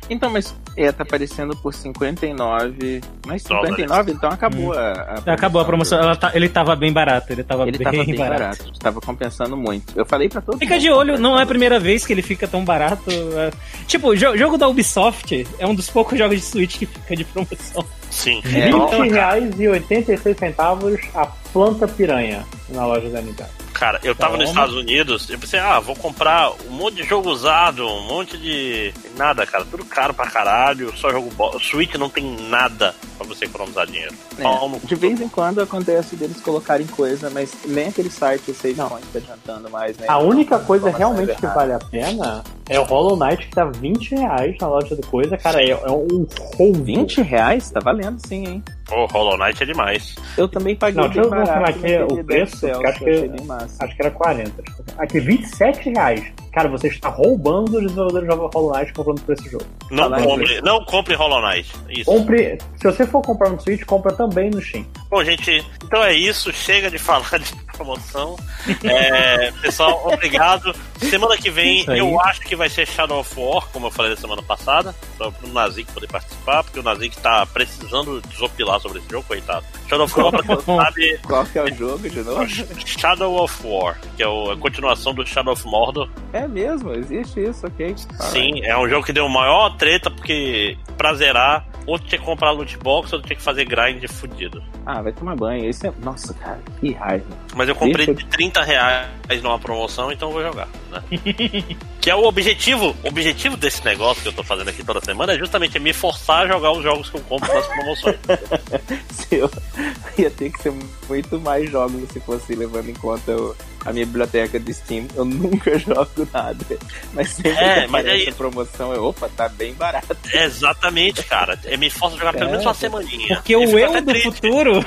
Então, mas é, tá aparecendo por 59. Mas 59, Dólares. então acabou hum. a, a Acabou a promoção. Tá, ele tava bem barato. Ele tava ele bem, tava bem barato. barato. Tava compensando muito. Eu falei pra todo Fica de olho, não é a primeira vez que ele fica tão barato. É... Tipo, o jogo da Ubisoft é um dos poucos jogos de Switch que fica de promoção. Sim. É. 20 reais e 86 centavos a planta piranha na loja da Nintendo. Cara, eu tava nos Estados Unidos, eu pensei, ah, vou comprar um monte de jogo usado, um monte de. Nada, cara, tudo caro pra caralho, só jogo. Bo... Switch não tem nada pra você economizar dinheiro. É, de vez em quando acontece deles colocarem coisa, mas nem aquele site eu sei não tá adiantando mais, né? A única coisa realmente que vale a pena é o Hollow Knight que tá 20 reais na loja do coisa, cara, é, é um roubo. 20 reais? Tá valendo sim, hein? Pô, Hollow Knight é demais. Eu também paguei Não, deixa eu confirmar aqui o preço, acho, que, acho que era 40. Aqui, 27 reais. Cara, você está roubando os desenvolvedores de Hollow Knight comprando por esse jogo. Não compre, não compre Hollow Knight. Isso. Compre, se você for comprar no Switch, compra também no Steam. Bom, gente, então é isso. Chega de falar de promoção. É, pessoal, obrigado. Semana que vem eu acho que vai ser Shadow of War, como eu falei da semana passada, para o Nazik poder participar, porque o Nazik tá precisando desopilar sobre esse jogo, coitado. Shadow of War, pra quem sabe. Qual que é o jogo de novo? Shadow of War, que é a continuação do Shadow of Mordor. É mesmo, existe isso, ok. Sim, é um jogo que deu maior treta, porque pra zerar ou tinha que comprar loot box ou tinha que fazer grind fudido. Ah, vai tomar banho. Isso é. Nossa, cara, que raiva. Mas eu comprei de 30 reais numa promoção, então eu vou jogar, né? que é o objetivo. O objetivo desse negócio que eu tô fazendo aqui toda semana é justamente me forçar a jogar os jogos que eu compro nas promoções. eu ia ter que ser muito mais jogos se fosse levando em conta o a minha biblioteca de Steam, eu nunca jogo nada. Mas sempre é, que aparece aí... promoção, eu, opa, tá bem barato. exatamente, cara. Eu me forço a jogar pelo menos uma semaninha. Porque o eu do triste. futuro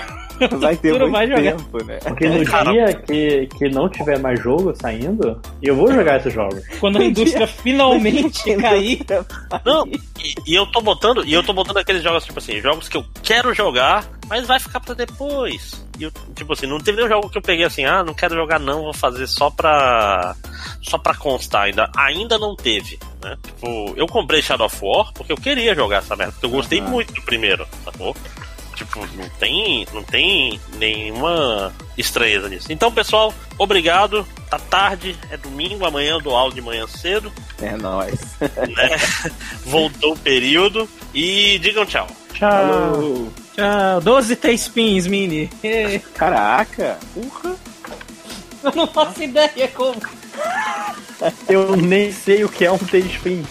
vai ter muito vai tempo, né? Porque no Cara, dia que, que não tiver mais jogo saindo, eu vou jogar esses jogos. Quando a indústria finalmente cair. Não, e, e, eu tô botando, e eu tô botando aqueles jogos, tipo assim, jogos que eu quero jogar, mas vai ficar pra depois. E eu, tipo assim, não teve nenhum jogo que eu peguei assim, ah, não quero jogar não, vou fazer só pra. só pra constar. Ainda, ainda não teve, né? Tipo, eu comprei Shadow of War porque eu queria jogar essa merda, porque eu gostei uhum. muito do primeiro, sacou? Tipo, não tem, não tem nenhuma estranheza nisso. Então, pessoal, obrigado. Tá tarde, é domingo, amanhã eu dou aula de manhã cedo. É nóis. Né? Voltou o período. E digam tchau. Tchau. Tchau. 12 T-Spins, Mini. Caraca. Porra. Eu não faço ideia como. Eu nem sei o que é um T-Spin.